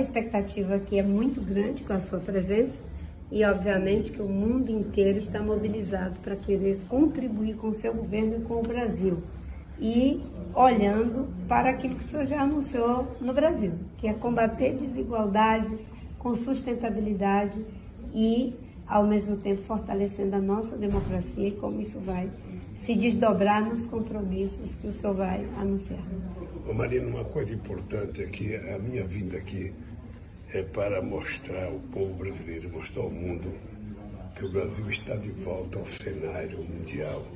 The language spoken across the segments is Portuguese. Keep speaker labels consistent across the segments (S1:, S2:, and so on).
S1: senhor sabe a expectativa aqui é muito grande com a sua presença e, obviamente, que o mundo inteiro está mobilizado para querer contribuir com o seu governo e com o Brasil. E olhando para aquilo que o senhor já anunciou no Brasil, que é combater desigualdade com sustentabilidade e, ao mesmo tempo, fortalecendo a nossa democracia e como isso vai se desdobrar nos compromissos que o senhor vai anunciar.
S2: Marina, uma coisa importante é que a minha vinda aqui é para mostrar ao povo brasileiro, mostrar ao mundo que o Brasil está de volta ao cenário mundial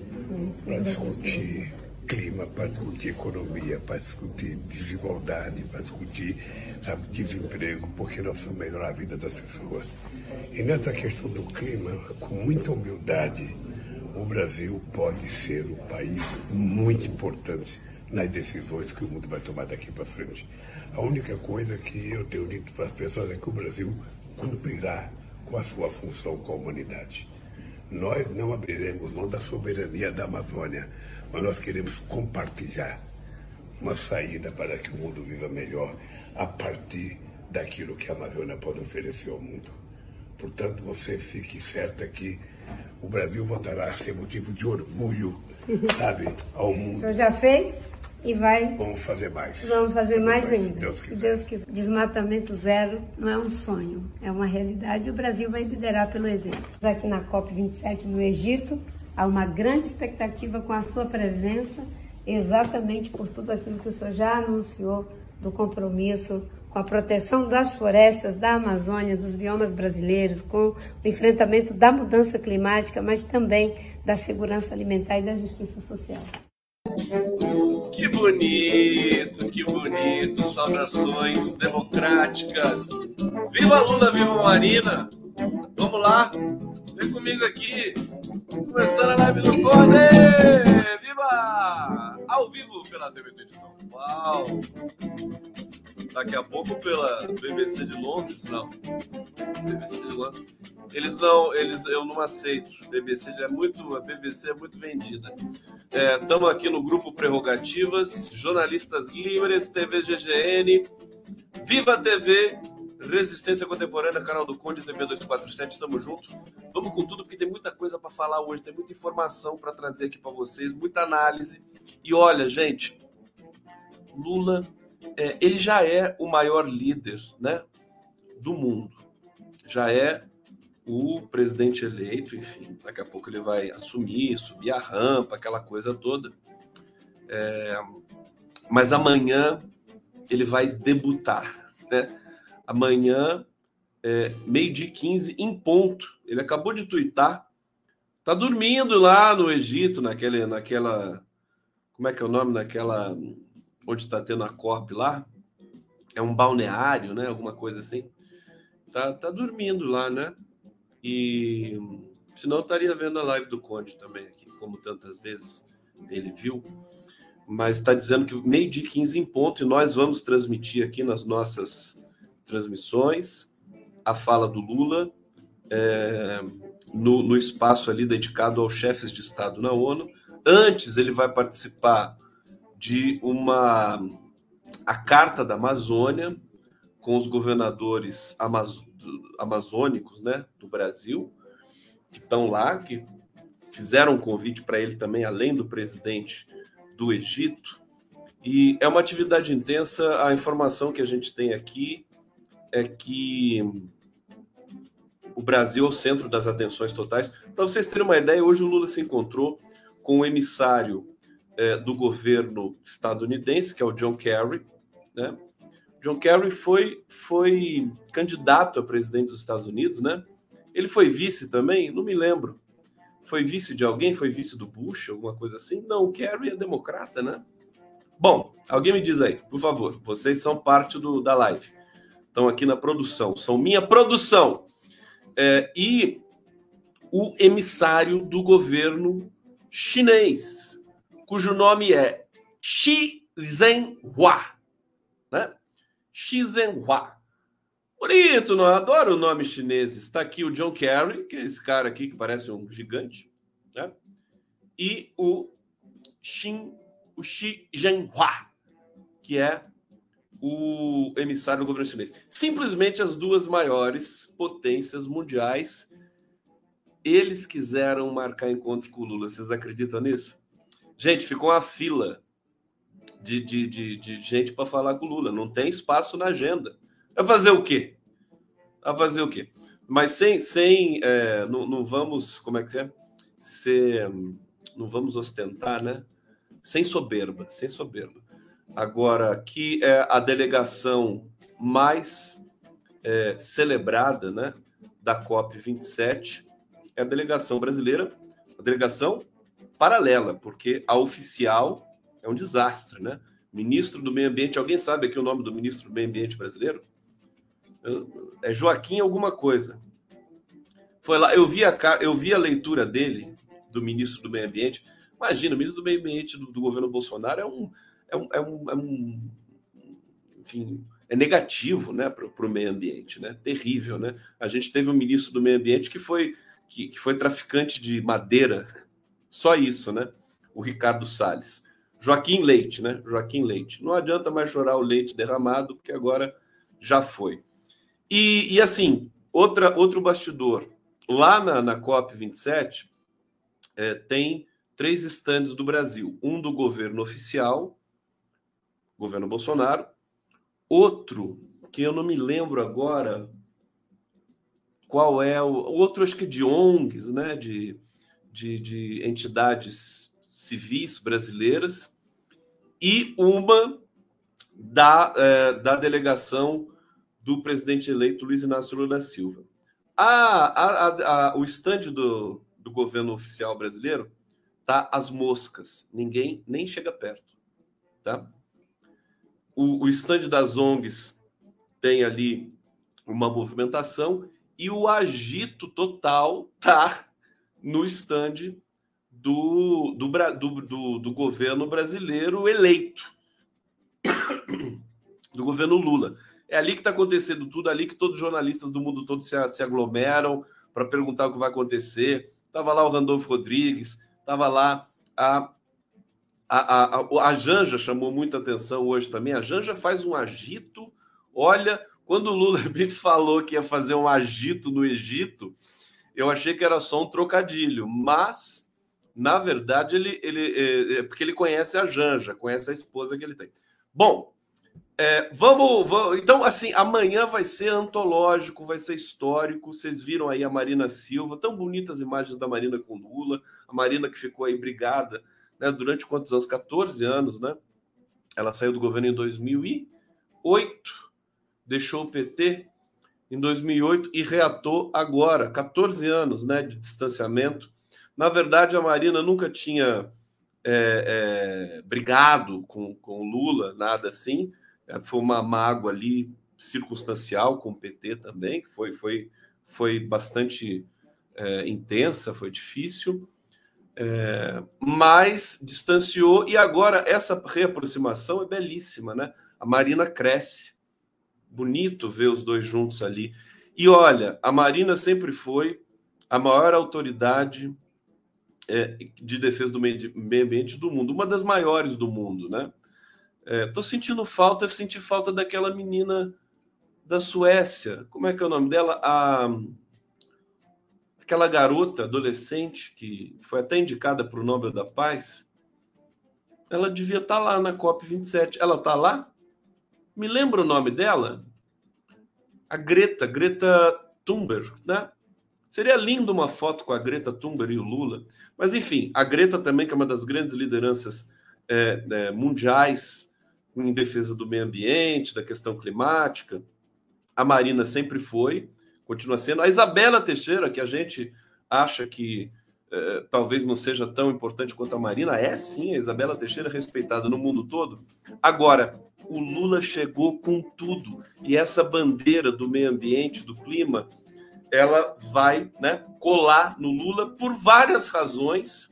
S2: para discutir clima, para discutir economia, para discutir desigualdade, para discutir sabe, desemprego, porque nós vamos melhorar a vida das pessoas. E nessa questão do clima, com muita humildade, o Brasil pode ser um país muito importante nas decisões que o mundo vai tomar daqui para frente. A única coisa que eu tenho dito para as pessoas é que o Brasil cumprirá com a sua função com a humanidade. Nós não abriremos mão da soberania da Amazônia, mas nós queremos compartilhar uma saída para que o mundo viva melhor a partir daquilo que a Amazônia pode oferecer ao mundo. Portanto, você fique certa que o Brasil voltará a ser motivo de orgulho, sabe, ao mundo.
S1: O senhor já fez? E vai.
S2: Vamos fazer mais.
S1: Vamos fazer mais ainda. Deus se Deus quiser. Desmatamento zero não é um sonho, é uma realidade. E o Brasil vai liderar pelo exemplo. Aqui na COP27 no Egito, há uma grande expectativa com a sua presença, exatamente por tudo aquilo que o senhor já anunciou do compromisso com a proteção das florestas, da Amazônia, dos biomas brasileiros, com o enfrentamento da mudança climática, mas também da segurança alimentar e da justiça social.
S3: Que bonito, que bonito. Saudações democráticas. Viva Lula, viva Marina. Vamos lá. Vem comigo aqui. Começando a live do Conde. Viva! Ao vivo pela TV de São Paulo. Daqui a pouco pela BBC de Londres, não. BBC de Londres. Eles não, eles, eu não aceito. BBC é muito, a BBC é muito vendida. Estamos é, aqui no grupo Prerrogativas, jornalistas livres, TV GGN, Viva TV, Resistência Contemporânea, canal do Conde, TV 247, estamos juntos. Vamos com tudo, porque tem muita coisa para falar hoje, tem muita informação para trazer aqui para vocês, muita análise. E olha, gente, Lula, é, ele já é o maior líder né, do mundo. Já é o presidente eleito, enfim, daqui a pouco ele vai assumir, subir a rampa, aquela coisa toda. É, mas amanhã ele vai debutar, né? Amanhã, é, meio-dia 15, em ponto. Ele acabou de twittar. Tá dormindo lá no Egito, naquele, naquela. Como é que é o nome? Naquela. Onde está tendo a COP lá? É um balneário, né? Alguma coisa assim. Tá, tá dormindo lá, né? E senão eu estaria vendo a live do Conde também aqui, como tantas vezes ele viu. Mas está dizendo que meio de 15 em ponto, e nós vamos transmitir aqui nas nossas transmissões a fala do Lula é, no, no espaço ali dedicado aos chefes de Estado na ONU. Antes, ele vai participar de uma a Carta da Amazônia com os governadores amazônicos amazônicos né, do Brasil, que estão lá, que fizeram um convite para ele também, além do presidente do Egito. E é uma atividade intensa. A informação que a gente tem aqui é que o Brasil é o centro das atenções totais. Para vocês terem uma ideia, hoje o Lula se encontrou com o emissário é, do governo estadunidense, que é o John Kerry, né? John Kerry foi, foi candidato a presidente dos Estados Unidos, né? Ele foi vice também? Não me lembro. Foi vice de alguém? Foi vice do Bush, alguma coisa assim? Não, o Kerry é democrata, né? Bom, alguém me diz aí, por favor. Vocês são parte do, da live. Estão aqui na produção. São minha produção. É, e o emissário do governo chinês, cujo nome é Xi Zhenhua, né? Xizenhua. Bonito, não? Adoro o nome chinês. Está aqui o John Kerry, que é esse cara aqui que parece um gigante, né? E o Xin, o Xi Zhenhua, que é o emissário do governo chinês. simplesmente as duas maiores potências mundiais. Eles quiseram marcar encontro com o Lula. Vocês acreditam nisso? Gente, ficou uma fila de, de, de, de gente para falar com o Lula. Não tem espaço na agenda. Vai fazer o quê? Vai fazer o quê? Mas sem, sem é, não, não, vamos, como é que é? Ser, não vamos ostentar, né? Sem soberba, sem soberba. Agora, que é a delegação mais é, celebrada, né, da COP 27 é a delegação brasileira, a delegação paralela, porque a oficial é um desastre, né? Ministro do Meio Ambiente, alguém sabe aqui o nome do ministro do Meio Ambiente brasileiro? É Joaquim alguma coisa. Foi lá, eu vi a, eu vi a leitura dele, do ministro do Meio Ambiente. Imagina, o ministro do Meio Ambiente do, do governo Bolsonaro é um, é um, é um, é um enfim, é negativo né, para o meio ambiente, né? Terrível, né? A gente teve um ministro do meio ambiente que foi, que, que foi traficante de madeira, só isso, né? O Ricardo Salles. Joaquim Leite, né? Joaquim Leite. Não adianta mais chorar o leite derramado, porque agora já foi. E, e assim, outra, outro bastidor. Lá na, na COP27, é, tem três estandes do Brasil: um do governo oficial, governo Bolsonaro, outro que eu não me lembro agora qual é o outro, acho que de ONGs, né, de, de, de entidades civis brasileiras, e uma da, é, da delegação do presidente eleito Luiz Inácio Lula da Silva. A, a, a, o estande do, do governo oficial brasileiro tá às moscas, ninguém nem chega perto, tá? O, o estande das ONGs tem ali uma movimentação e o agito total tá no estande do, do, do, do, governo brasileiro eleito, do governo Lula. É ali que está acontecendo tudo, ali que todos os jornalistas do mundo todo se, se aglomeram para perguntar o que vai acontecer. Estava lá o Randolfo Rodrigues, estava lá a, a, a, a Janja, chamou muita atenção hoje também. A Janja faz um agito. Olha, quando o Lula me falou que ia fazer um agito no Egito, eu achei que era só um trocadilho, mas na verdade ele, ele é, é porque ele conhece a Janja, conhece a esposa que ele tem. Bom, é, vamos, vamos, Então, assim, amanhã vai ser antológico, vai ser histórico. Vocês viram aí a Marina Silva, tão bonitas imagens da Marina com Lula, a Marina que ficou aí brigada né, durante quantos anos? 14 anos, né? Ela saiu do governo em 2008, deixou o PT em 2008 e reatou agora, 14 anos né, de distanciamento. Na verdade, a Marina nunca tinha é, é, brigado com, com Lula, nada assim é, foi uma mágoa ali circunstancial com o PT também, que foi, foi, foi bastante é, intensa, foi difícil, é, mas distanciou e agora essa reaproximação é belíssima, né? A Marina cresce, bonito ver os dois juntos ali. E olha, a Marina sempre foi a maior autoridade é, de defesa do meio ambiente do mundo, uma das maiores do mundo, né? É, tô sentindo falta, eu senti falta daquela menina da Suécia. Como é que é o nome dela? A aquela garota adolescente que foi até indicada para o Nobel da Paz. Ela devia estar tá lá na COP 27. Ela está lá? Me lembra o nome dela? A Greta, Greta Thunberg, né? Seria lindo uma foto com a Greta Thunberg e o Lula. Mas enfim, a Greta também que é uma das grandes lideranças é, é, mundiais em defesa do meio ambiente, da questão climática. A Marina sempre foi, continua sendo. A Isabela Teixeira, que a gente acha que eh, talvez não seja tão importante quanto a Marina, é sim a Isabela Teixeira respeitada no mundo todo. Agora, o Lula chegou com tudo e essa bandeira do meio ambiente, do clima, ela vai né, colar no Lula por várias razões.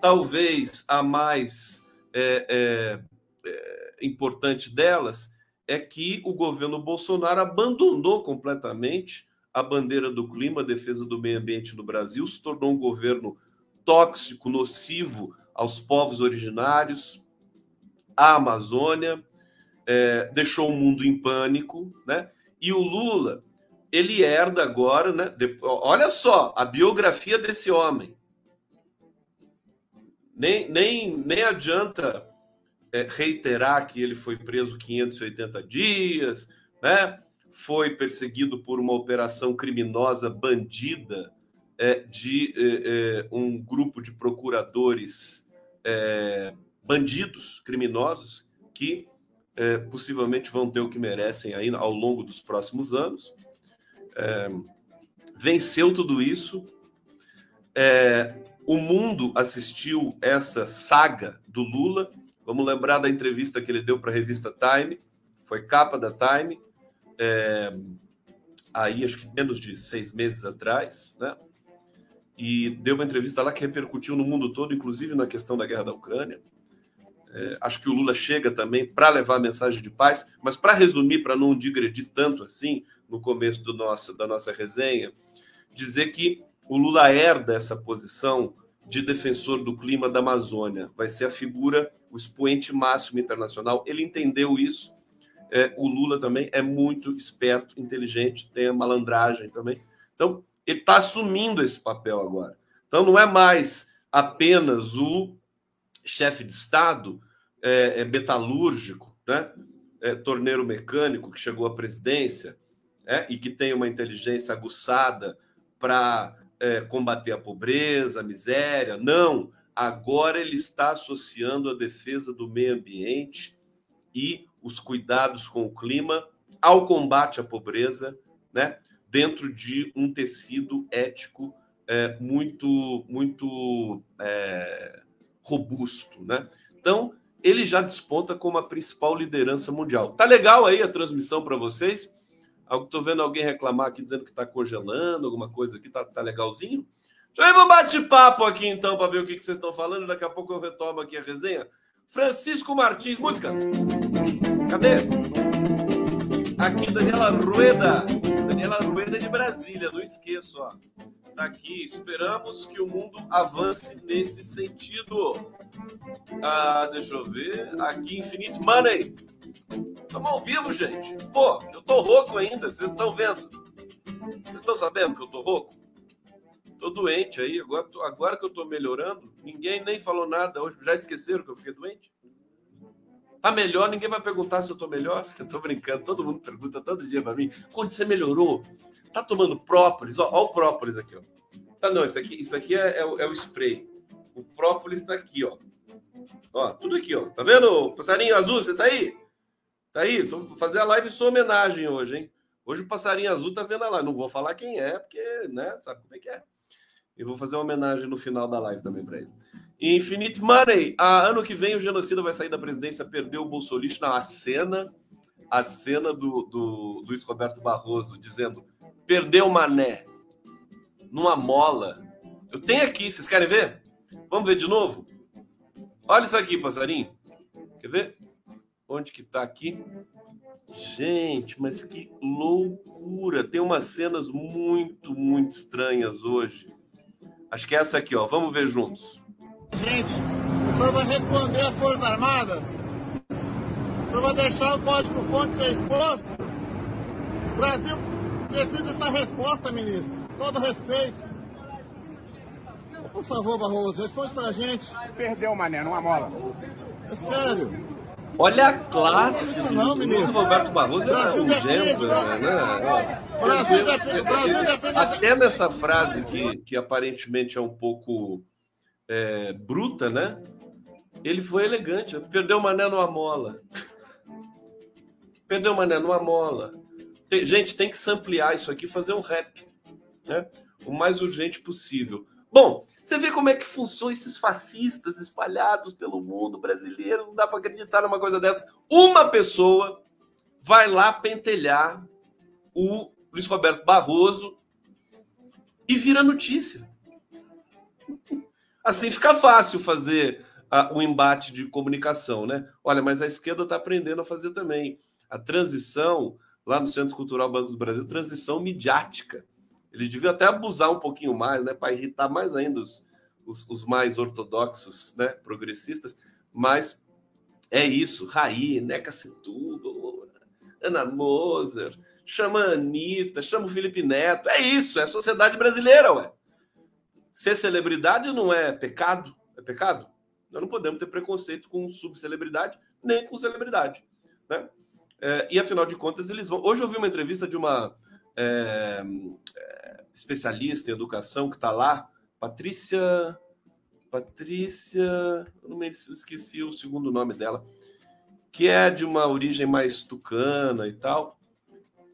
S3: Talvez a mais é, é, é, importante delas é que o governo Bolsonaro abandonou completamente a bandeira do clima, a defesa do meio ambiente no Brasil, se tornou um governo tóxico, nocivo aos povos originários, à Amazônia, é, deixou o mundo em pânico, né? E o Lula, ele herda agora, né? Olha só a biografia desse homem. Nem, nem, nem adianta é, reiterar que ele foi preso 580 dias, né? foi perseguido por uma operação criminosa bandida é, de é, é um grupo de procuradores é, bandidos, criminosos, que é, possivelmente vão ter o que merecem aí ao longo dos próximos anos. Venceu tudo isso. o mundo assistiu essa saga do Lula. Vamos lembrar da entrevista que ele deu para a revista Time, foi capa da Time é, aí acho que menos de seis meses atrás, né? E deu uma entrevista lá que repercutiu no mundo todo, inclusive na questão da guerra da Ucrânia. É, acho que o Lula chega também para levar a mensagem de paz, mas para resumir, para não digredir tanto assim no começo do nosso, da nossa resenha, dizer que o Lula herda essa posição de defensor do clima da Amazônia, vai ser a figura, o expoente máximo internacional. Ele entendeu isso é, o Lula também é muito esperto, inteligente, tem a malandragem também. Então, ele está assumindo esse papel agora. Então, não é mais apenas o chefe de Estado é, é metalúrgico, né? É, torneiro mecânico que chegou à presidência é, e que tem uma inteligência aguçada para é, combater a pobreza, a miséria. Não, agora ele está associando a defesa do meio ambiente e os cuidados com o clima ao combate à pobreza, né? dentro de um tecido ético é, muito, muito é, robusto. Né? Então, ele já desponta como a principal liderança mundial. Tá legal aí a transmissão para vocês? Estou vendo alguém reclamar aqui dizendo que está congelando, alguma coisa aqui, tá, tá legalzinho? Deixa eu ir para bate-papo aqui então para ver o que, que vocês estão falando. Daqui a pouco eu retomo aqui a resenha. Francisco Martins, música. Cadê? Aqui, Daniela Rueda. Daniela Rueda de Brasília, não esqueço, ó. Tá aqui. Esperamos que o mundo avance nesse sentido. Ah, deixa eu ver. Aqui, Infinite Money. Estamos ao vivo, gente. Pô, eu tô rouco ainda, vocês estão vendo. Vocês estão sabendo que eu tô rouco? Tô doente aí, agora, agora que eu tô melhorando, ninguém nem falou nada hoje. Já esqueceram que eu fiquei doente? Tá melhor, ninguém vai perguntar se eu tô melhor. Eu tô brincando, todo mundo pergunta todo dia para mim. Quando você melhorou? Tá tomando própolis? Ó, ó o própolis aqui, ó. Tá, não, isso aqui, isso aqui é, é, é o spray. O própolis tá aqui, ó. Ó, tudo aqui, ó. Tá vendo? Passarinho azul, você tá aí? Tá aí? Tô fazer a live sua homenagem hoje, hein? Hoje o passarinho azul tá vendo a live. Não vou falar quem é, porque, né, sabe como é que é. E vou fazer uma homenagem no final da live também para ele. Infinite Money. Ah, ano que vem o genocida vai sair da presidência, perdeu o Bolsonaro na cena, a cena do, do Luiz Roberto Barroso dizendo perdeu o mané numa mola. Eu tenho aqui, vocês querem ver? Vamos ver de novo? Olha isso aqui, passarinho. Quer ver? Onde que tá aqui? Gente, mas que loucura! Tem umas cenas muito, muito estranhas hoje. Acho que é essa aqui, ó. Vamos ver juntos.
S4: Gente, o senhor vai responder às Forças Armadas? O senhor vai deixar o código fonte ser exposto? O Brasil precisa dessa resposta, ministro. Todo respeito. Por favor, Barroso, responde pra gente.
S5: Perdeu, mané, numa mola.
S4: É sério.
S3: Olha a classe não, do Roberto Barroso, é um gênero, né? Até nessa frase que, que aparentemente é um pouco é, bruta, né? Ele foi elegante. Perdeu o mané numa mola. Perdeu o mané numa mola. Tem, gente, tem que samplear isso aqui fazer um rap. Né? O mais urgente possível. Bom, você vê como é que funcionam esses fascistas espalhados pelo mundo brasileiro. Não dá para acreditar numa coisa dessa. Uma pessoa vai lá pentelhar o Luiz Roberto Barroso e vira notícia. Assim fica fácil fazer o embate de comunicação, né? Olha, mas a esquerda está aprendendo a fazer também. A transição, lá no Centro Cultural Banco do Brasil, transição midiática. Eles deviam até abusar um pouquinho mais, né, para irritar mais ainda os, os, os, mais ortodoxos, né, progressistas. Mas é isso, Raí, Neca Setúbal, Ana Moser. Chama a Anitta, chama o Felipe Neto. É isso, é a sociedade brasileira, ué. Ser celebridade não é pecado? É pecado? Nós não podemos ter preconceito com subcelebridade, nem com celebridade. Né? É, e afinal de contas, eles vão. Hoje eu vi uma entrevista de uma é, é, especialista em educação que está lá, Patrícia. Patrícia. Não me esqueci o segundo nome dela, que é de uma origem mais tucana e tal.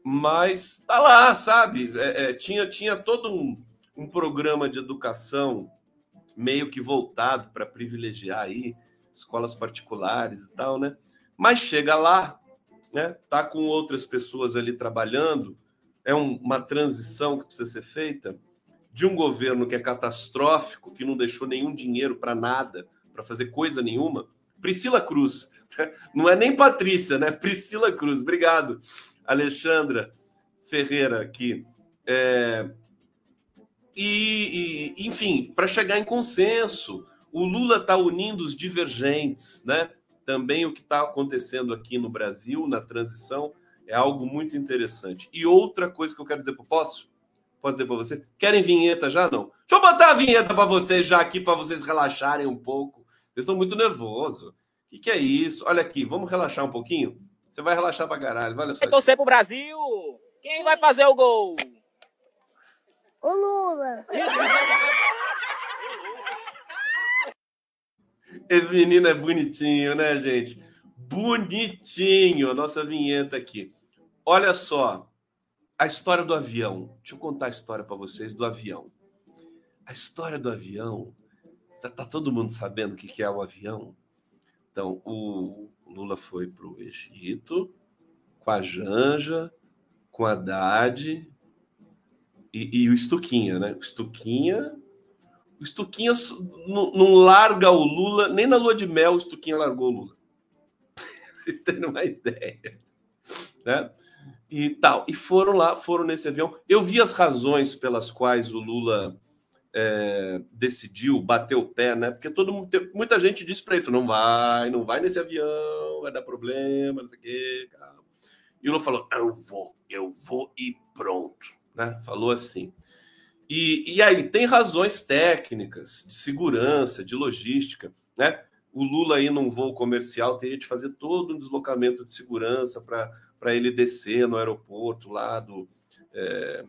S3: Mas tá lá, sabe? É, é, tinha, tinha todo um, um programa de educação meio que voltado para privilegiar aí escolas particulares e tal, né? Mas chega lá, né? Tá com outras pessoas ali trabalhando, é um, uma transição que precisa ser feita de um governo que é catastrófico, que não deixou nenhum dinheiro para nada, para fazer coisa nenhuma. Priscila Cruz, não é nem Patrícia, né? Priscila Cruz, obrigado. Alexandra Ferreira aqui. É, e, e enfim, para chegar em consenso, o Lula está unindo os divergentes, né? Também o que está acontecendo aqui no Brasil, na transição, é algo muito interessante. E outra coisa que eu quero dizer, posso? Pode dizer para vocês? Querem vinheta já? Não. Deixa eu botar a vinheta para vocês já aqui, para vocês relaxarem um pouco. Vocês estão muito nervosos. O que, que, é isso? Olha aqui, vamos relaxar um pouquinho? Você vai relaxar para caralho. Olha só.
S6: Vai torcer pro Brasil. Quem vai fazer o gol?
S7: O Lula.
S3: Esse menino é bonitinho, né, gente? Bonitinho, nossa vinheta aqui. Olha só, a história do avião. Deixa eu contar a história para vocês do avião. A história do avião. Tá, tá todo mundo sabendo o que, que é o avião? Então, o Lula foi para o Egito com a Janja, com a Haddad e, e o Estuquinha, né? O Estuquinha. O Estuquinha não, larga o Lula, nem na lua de mel o Estuquinha largou o Lula. Vocês terem uma ideia. Né? E tal. E foram lá, foram nesse avião. Eu vi as razões pelas quais o Lula é, decidiu bater o pé, né? Porque todo mundo, muita gente disse para ele: não vai, não vai nesse avião, vai dar problema, não sei o quê. E o Lula falou: eu vou, eu vou e pronto né? Falou assim. E, e aí tem razões técnicas, de segurança, de logística, né? O Lula aí num voo comercial teria de fazer todo um deslocamento de segurança para ele descer no aeroporto lá do é,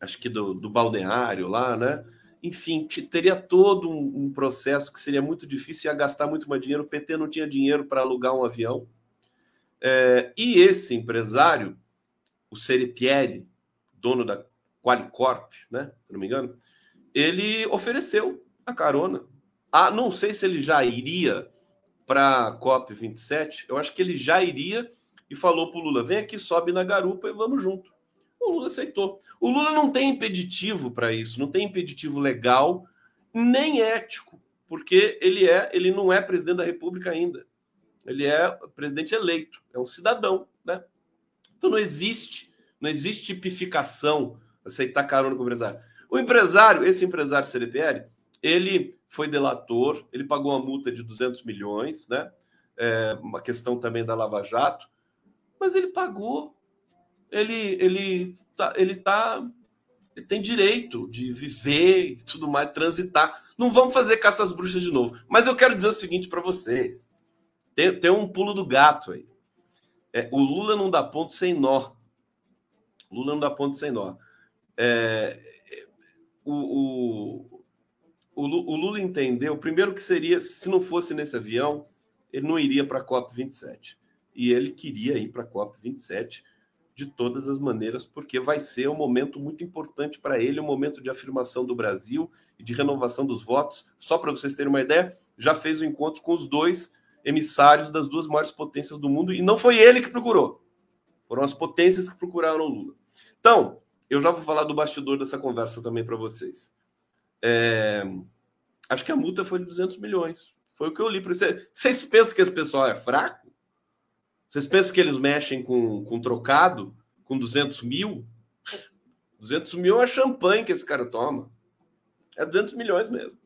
S3: acho que do, do balneário lá, né? Enfim, teria todo um, um, processo que seria muito difícil, ia gastar muito mais dinheiro. O PT não tinha dinheiro para alugar um avião. É, e esse empresário, o Seripieri, dono da Qualicorp, né? Se não me engano, ele ofereceu a carona. Ah, não sei se ele já iria para a COP 27. Eu acho que ele já iria e falou para o Lula: vem aqui, sobe na garupa e vamos junto. O Lula aceitou. O Lula não tem impeditivo para isso, não tem impeditivo legal nem ético, porque ele é, ele não é presidente da República ainda. Ele é presidente eleito, é um cidadão, né? Então não existe não existe tipificação aceitar carona com o empresário. O empresário, esse empresário CDPR, ele foi delator, ele pagou uma multa de 200 milhões, né? É uma questão também da Lava Jato, mas ele pagou. Ele ele tá, ele tá ele tem direito de viver e tudo mais, transitar. Não vamos fazer caça às bruxas de novo. Mas eu quero dizer o seguinte para vocês: tem, tem um pulo do gato aí. É, o Lula não dá ponto sem nó. Lula não dá ponto sem nó. É, o, o, o, Lula entendeu, primeiro que seria, se não fosse nesse avião, ele não iria para a COP27. E ele queria ir para a COP27 de todas as maneiras, porque vai ser um momento muito importante para ele, um momento de afirmação do Brasil e de renovação dos votos. Só para vocês terem uma ideia, já fez o um encontro com os dois emissários das duas maiores potências do mundo e não foi ele que procurou. Foram as potências que procuraram o Lula. Então, eu já vou falar do bastidor dessa conversa também para vocês. É... Acho que a multa foi de 200 milhões. Foi o que eu li para vocês. Vocês pensam que esse pessoal é fraco? Vocês pensam que eles mexem com, com trocado, com 200 mil? 200 mil é champanhe que esse cara toma. É 200 milhões mesmo.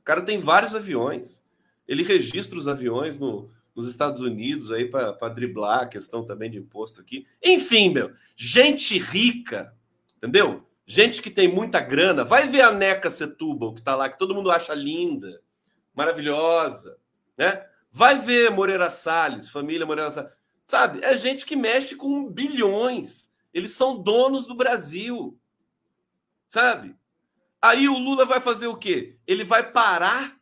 S3: O cara tem vários aviões. Ele registra os aviões no, nos Estados Unidos aí para driblar a questão também de imposto aqui. Enfim, meu, gente rica, entendeu? Gente que tem muita grana, vai ver a Neca Setúbal, que está lá, que todo mundo acha linda, maravilhosa, né? Vai ver Moreira Salles, família Moreira Salles. Sabe? É gente que mexe com bilhões. Eles são donos do Brasil. Sabe? Aí o Lula vai fazer o quê? Ele vai parar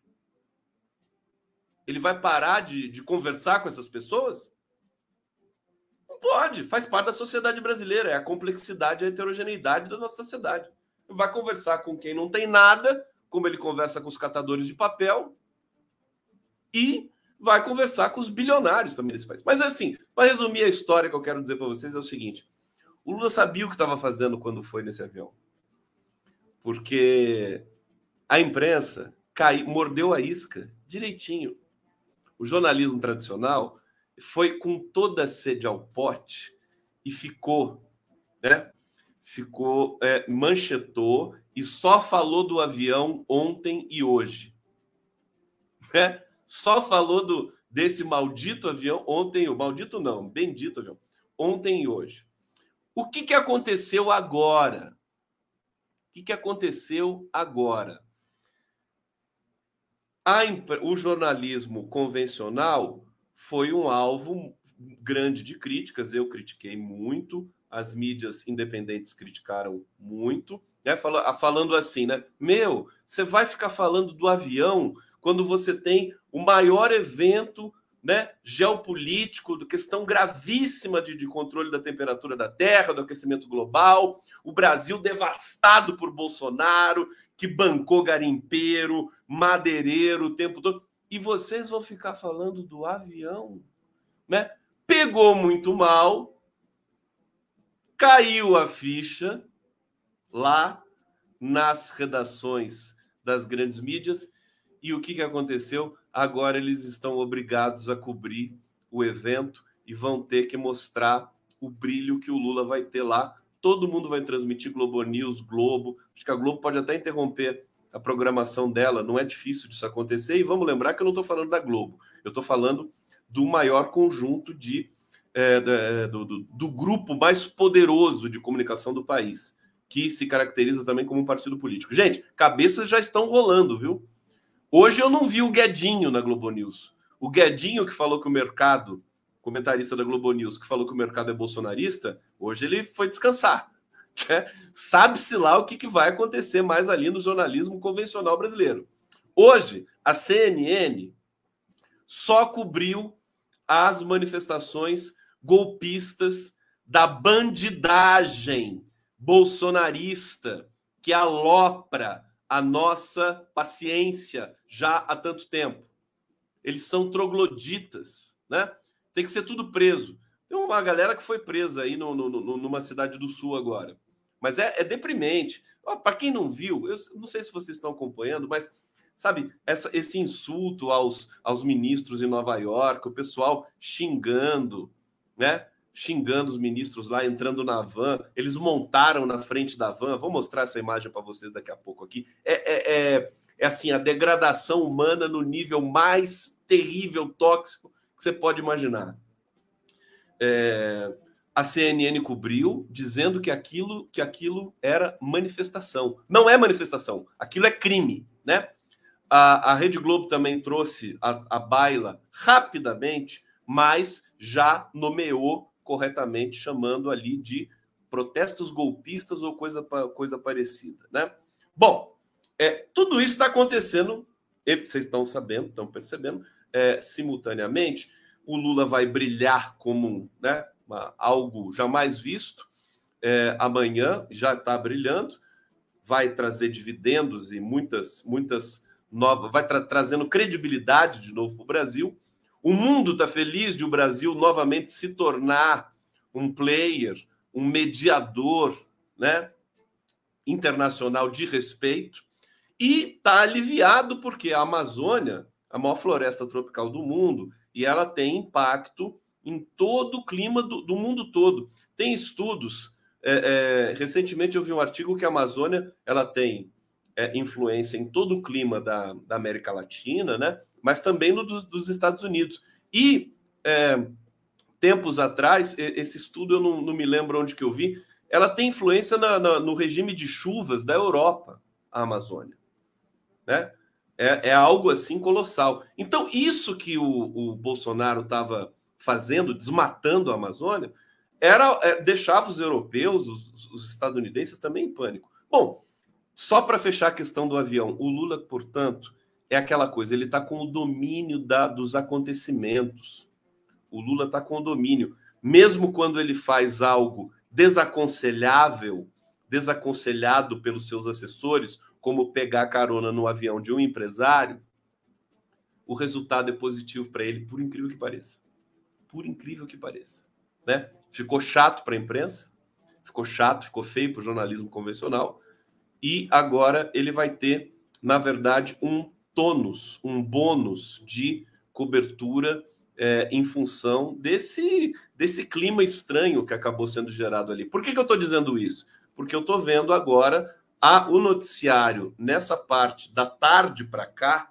S3: ele vai parar de, de conversar com essas pessoas? Pode, faz parte da sociedade brasileira, é a complexidade, a heterogeneidade da nossa sociedade. Vai conversar com quem não tem nada, como ele conversa com os catadores de papel, e vai conversar com os bilionários também desse país. Mas assim, para resumir a história que eu quero dizer para vocês é o seguinte: o Lula sabia o que estava fazendo quando foi nesse avião, porque a imprensa caiu, mordeu a isca direitinho o jornalismo tradicional foi com toda a sede ao pote e ficou, né? Ficou, é, manchetou e só falou do avião ontem e hoje. Né? Só falou do, desse maldito avião ontem, o maldito não, bendito avião, ontem e hoje. O que, que aconteceu agora? O que, que aconteceu agora? A, o jornalismo convencional foi um alvo grande de críticas. Eu critiquei muito, as mídias independentes criticaram muito, né? falando assim, né? Meu, você vai ficar falando do avião quando você tem o maior evento né, geopolítico, de questão gravíssima de, de controle da temperatura da Terra, do aquecimento global, o Brasil devastado por Bolsonaro, que bancou garimpeiro, madeireiro o tempo todo. E vocês vão ficar falando do avião, né? Pegou muito mal, caiu a ficha lá nas redações das grandes mídias. E o que, que aconteceu? Agora eles estão obrigados a cobrir o evento e vão ter que mostrar o brilho que o Lula vai ter lá todo mundo vai transmitir Globo News, Globo. Acho que a Globo pode até interromper a programação dela, não é difícil disso acontecer. E vamos lembrar que eu não estou falando da Globo, eu estou falando do maior conjunto de é, do, do, do, grupo mais poderoso de comunicação do país, que se caracteriza também como um partido político. Gente, cabeças já estão rolando, viu? Hoje eu não vi o Guedinho na Globo News. O Guedinho que falou que o mercado comentarista da Globo News, que falou que o mercado é bolsonarista, hoje ele foi descansar. Né? Sabe-se lá o que, que vai acontecer mais ali no jornalismo convencional brasileiro. Hoje, a CNN só cobriu as manifestações golpistas da bandidagem bolsonarista que alopra a nossa paciência já há tanto tempo. Eles são trogloditas, né? Tem que ser tudo preso. Tem uma galera que foi presa aí no, no, no, numa cidade do sul agora. Mas é, é deprimente. Para quem não viu, eu não sei se vocês estão acompanhando, mas sabe, essa, esse insulto aos, aos ministros em Nova York, o pessoal xingando, né? Xingando os ministros lá, entrando na van. Eles montaram na frente da van. Vou mostrar essa imagem para vocês daqui a pouco aqui. É, é, é, é assim, a degradação humana no nível mais terrível, tóxico que você pode imaginar. É, a CNN cobriu dizendo que aquilo, que aquilo era manifestação. Não é manifestação, aquilo é crime, né? A, a Rede Globo também trouxe a, a baila rapidamente, mas já nomeou corretamente, chamando ali de protestos golpistas ou coisa, coisa parecida, né? Bom, é, tudo isso está acontecendo, vocês estão sabendo, estão percebendo, é, simultaneamente, o Lula vai brilhar como né, uma, algo jamais visto. É, amanhã já está brilhando, vai trazer dividendos e muitas, muitas novas, vai tra trazendo credibilidade de novo para o Brasil. O mundo está feliz de o Brasil novamente se tornar um player, um mediador, né, internacional de respeito e está aliviado porque a Amazônia a maior floresta tropical do mundo e ela tem impacto em todo o clima do, do mundo todo. Tem estudos. É, é, recentemente eu vi um artigo que a Amazônia ela tem é, influência em todo o clima da, da América Latina, né? mas também no dos, dos Estados Unidos. E é, tempos atrás, esse estudo eu não, não, me lembro onde que eu vi, ela tem influência na, na, no regime de chuvas da Europa, a Amazônia. Né? É, é algo assim colossal. Então, isso que o, o Bolsonaro estava fazendo, desmatando a Amazônia, era é, deixava os europeus, os, os estadunidenses também em pânico. Bom, só para fechar a questão do avião, o Lula, portanto, é aquela coisa, ele está com o domínio da, dos acontecimentos. O Lula está com o domínio. Mesmo quando ele faz algo desaconselhável, desaconselhado pelos seus assessores, como pegar carona no avião de um empresário, o resultado é positivo para ele, por incrível que pareça. Por incrível que pareça. Né? Ficou chato para a imprensa, ficou chato, ficou feio para o jornalismo convencional, e agora ele vai ter, na verdade, um tônus, um bônus de cobertura é, em função desse, desse clima estranho que acabou sendo gerado ali. Por que, que eu estou dizendo isso? Porque eu estou vendo agora a, o noticiário nessa parte da tarde para cá,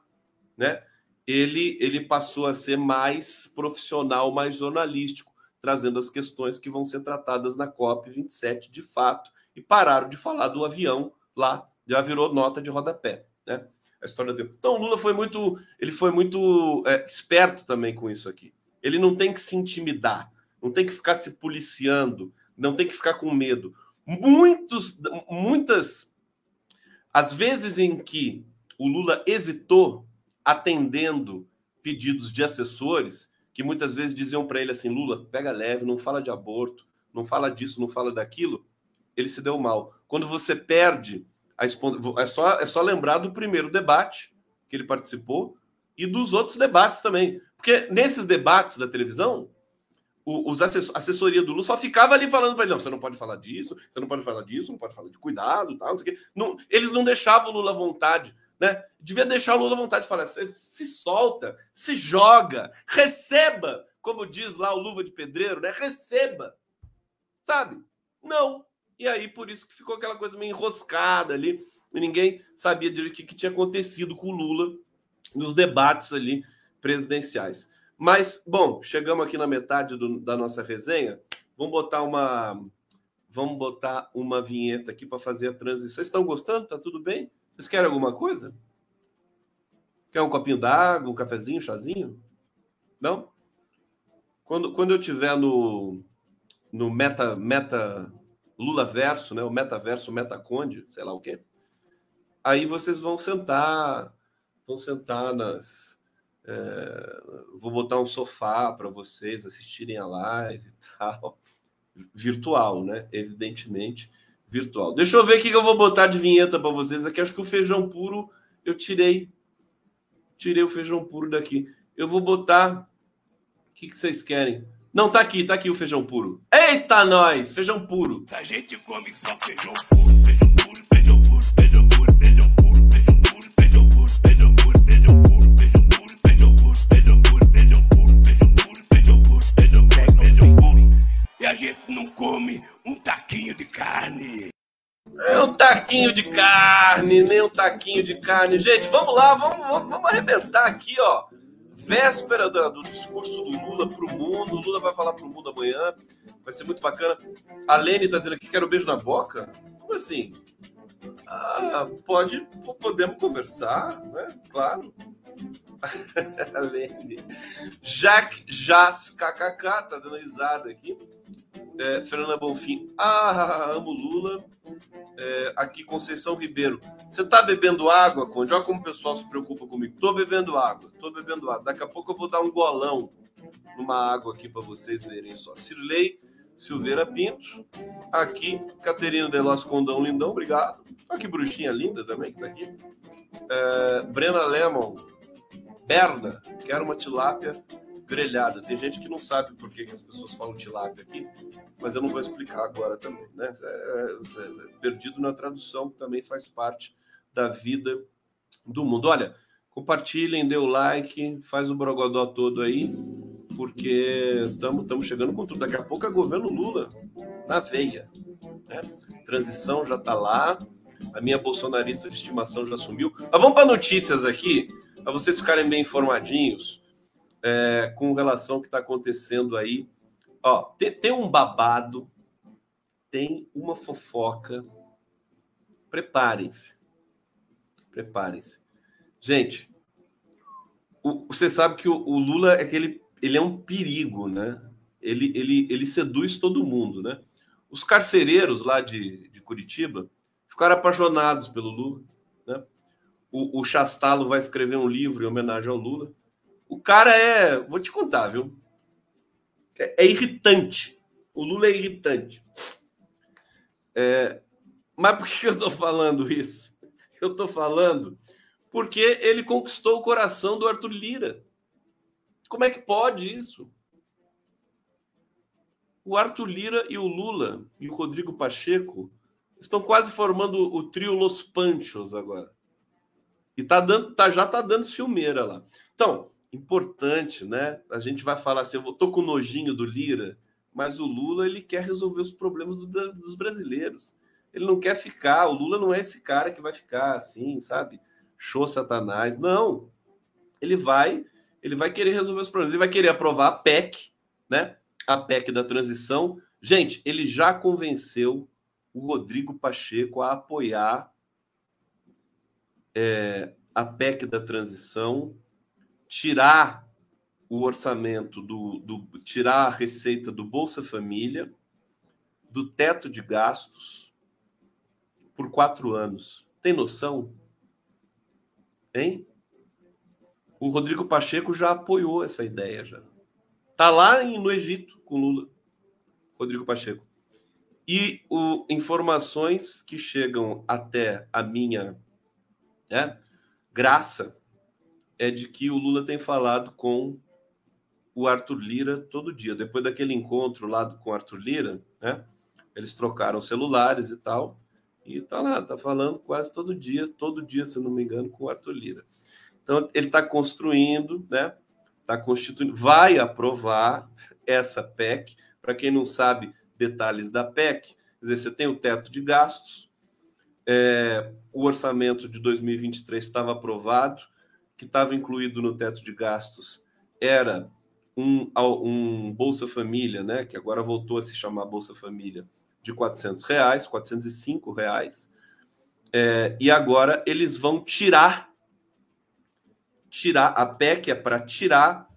S3: né? Ele, ele passou a ser mais profissional, mais jornalístico, trazendo as questões que vão ser tratadas na COP 27 de fato, e pararam de falar do avião lá, já virou nota de rodapé, né? A história dele. Então, o Lula foi muito, ele foi muito é, esperto também com isso aqui. Ele não tem que se intimidar, não tem que ficar se policiando, não tem que ficar com medo. Muitos, muitas as vezes em que o Lula hesitou atendendo pedidos de assessores, que muitas vezes diziam para ele assim: Lula, pega leve, não fala de aborto, não fala disso, não fala daquilo, ele se deu mal. Quando você perde, a é, só, é só lembrar do primeiro debate que ele participou e dos outros debates também. Porque nesses debates da televisão, os assessoria do Lula só ficava ali falando para ele: não, você não pode falar disso, você não pode falar disso, não pode falar de cuidado, tal, não sei o quê. Não, eles não deixavam o Lula à vontade. Né? Devia deixar o Lula à vontade de falar: se solta, se joga, receba, como diz lá o Luva de Pedreiro, né? Receba. Sabe? Não. E aí, por isso que ficou aquela coisa meio enroscada ali, e ninguém sabia direito o que, que tinha acontecido com o Lula nos debates ali presidenciais. Mas, bom, chegamos aqui na metade do, da nossa resenha. Vamos botar uma. Vamos botar uma vinheta aqui para fazer a transição. Vocês estão gostando? Tá tudo bem? Vocês querem alguma coisa? Quer um copinho d'água, um cafezinho, um chazinho? Não? Quando, quando eu tiver no, no meta, meta Lula verso, né? O metaverso, o metaconde, sei lá o quê. Aí vocês vão sentar, vão sentar nas, é, vou botar um sofá para vocês assistirem a live e tal. Virtual, né? Evidentemente, virtual. Deixa eu ver o que eu vou botar de vinheta para vocês aqui. Acho que o feijão puro eu tirei. Tirei o feijão puro daqui. Eu vou botar. O que, que vocês querem? Não, tá aqui, tá aqui o feijão puro. Eita, nós! Feijão puro.
S8: A gente come só feijão puro, feijão puro, a gente não come um taquinho de carne.
S3: É um taquinho de carne, nem um taquinho de carne. Gente, vamos lá, vamos, vamos, vamos arrebentar aqui, ó. Véspera do, do discurso do Lula pro mundo. O Lula vai falar pro mundo amanhã. Vai ser muito bacana. A Lene tá dizendo aqui: quero um beijo na boca. Como assim? Ah, pode, podemos conversar, né? Claro. Lene. Jack Jas KKK tá dando risada aqui. É, Fernanda Bonfim, ah, amo Lula. É, aqui, Conceição Ribeiro, você tá bebendo água, Conde? Olha como o pessoal se preocupa comigo. Tô bebendo água, tô bebendo água. Daqui a pouco eu vou dar um golão numa água aqui para vocês verem só. Cirlei Silveira Pinto. Aqui, Caterina Delos Condão Lindão, obrigado. Olha que bruxinha linda também que tá aqui. É, Brena Lemon, Berna, quero uma tilápia grelhada. Tem gente que não sabe por que, que as pessoas falam tilápia aqui, mas eu não vou explicar agora também. Né? É, é, é, perdido na tradução também faz parte da vida do mundo. Olha, compartilhem, dê o like, faz o brogodó todo aí, porque estamos chegando com tudo. Daqui a pouco é governo Lula na veia. Né? Transição já está lá. A minha bolsonarista de estimação já sumiu. Mas vamos para notícias aqui, para vocês ficarem bem informadinhos. é, com relação ao que está acontecendo aí. Ó, tem, tem um babado, tem uma fofoca. Preparem-se. Preparem-se. Gente, o- você sabe que o, o Lula é aquele, ele é um perigo, né? Ele, ele, ele seduz todo mundo, né? Os carcereiros lá de, de Curitiba ficaram apaixonados pelo Lula, né? O, o Chastalo vai escrever um livro em homenagem ao Lula. O cara é, vou te contar, viu? É, é irritante. O Lula é irritante. É, mas por que eu tô falando isso? Eu tô falando porque ele conquistou o coração do Arthur Lira. Como é que pode isso? O Arthur Lira e o Lula e o Rodrigo Pacheco estão quase formando o trio Los Panchos agora. E tá dando, tá, já tá dando ciumeira lá. Então, importante, né? A gente vai falar assim, eu tô com nojinho do Lira, mas o Lula ele quer resolver os problemas do- dos brasileiros. Ele não quer ficar, o Lula não é esse cara que vai ficar assim, sabe? Show Satanás. Não. Ele vai, ele vai querer resolver os problemas. Ele vai querer aprovar a PEC, né? A PEC da transição. Gente, ele já convenceu o Rodrigo Pacheco a apoiar é, a PEC da transição, tirar o orçamento do, do tirar a receita do Bolsa Família, do teto de gastos por quatro anos. Tem noção? Hein? O Rodrigo Pacheco já apoiou essa ideia já. Tá lá em- no Egito com Lula, Rodrigo Pacheco. E o, informações que chegam até a minha né, graça é de que o Lula tem falado com o Arthur Lira todo dia. Depois daquele encontro lá com o Arthur Lira, né, eles trocaram celulares e tal. E tá lá, tá falando quase todo dia, todo dia, se não me engano, com o Arthur Lira. Então, ele está construindo, né? Está constituindo, vai aprovar essa PEC. Para quem não sabe detalhes da PEC, quer dizer, você tem o teto de gastos, é, o orçamento de 2023 estava aprovado, que estava incluído no teto de gastos era um, um Bolsa Família, né? Que agora voltou a se chamar Bolsa Família de 400 reais, 405 reais. É, e agora eles vão tirar tirar a PEC é para tirar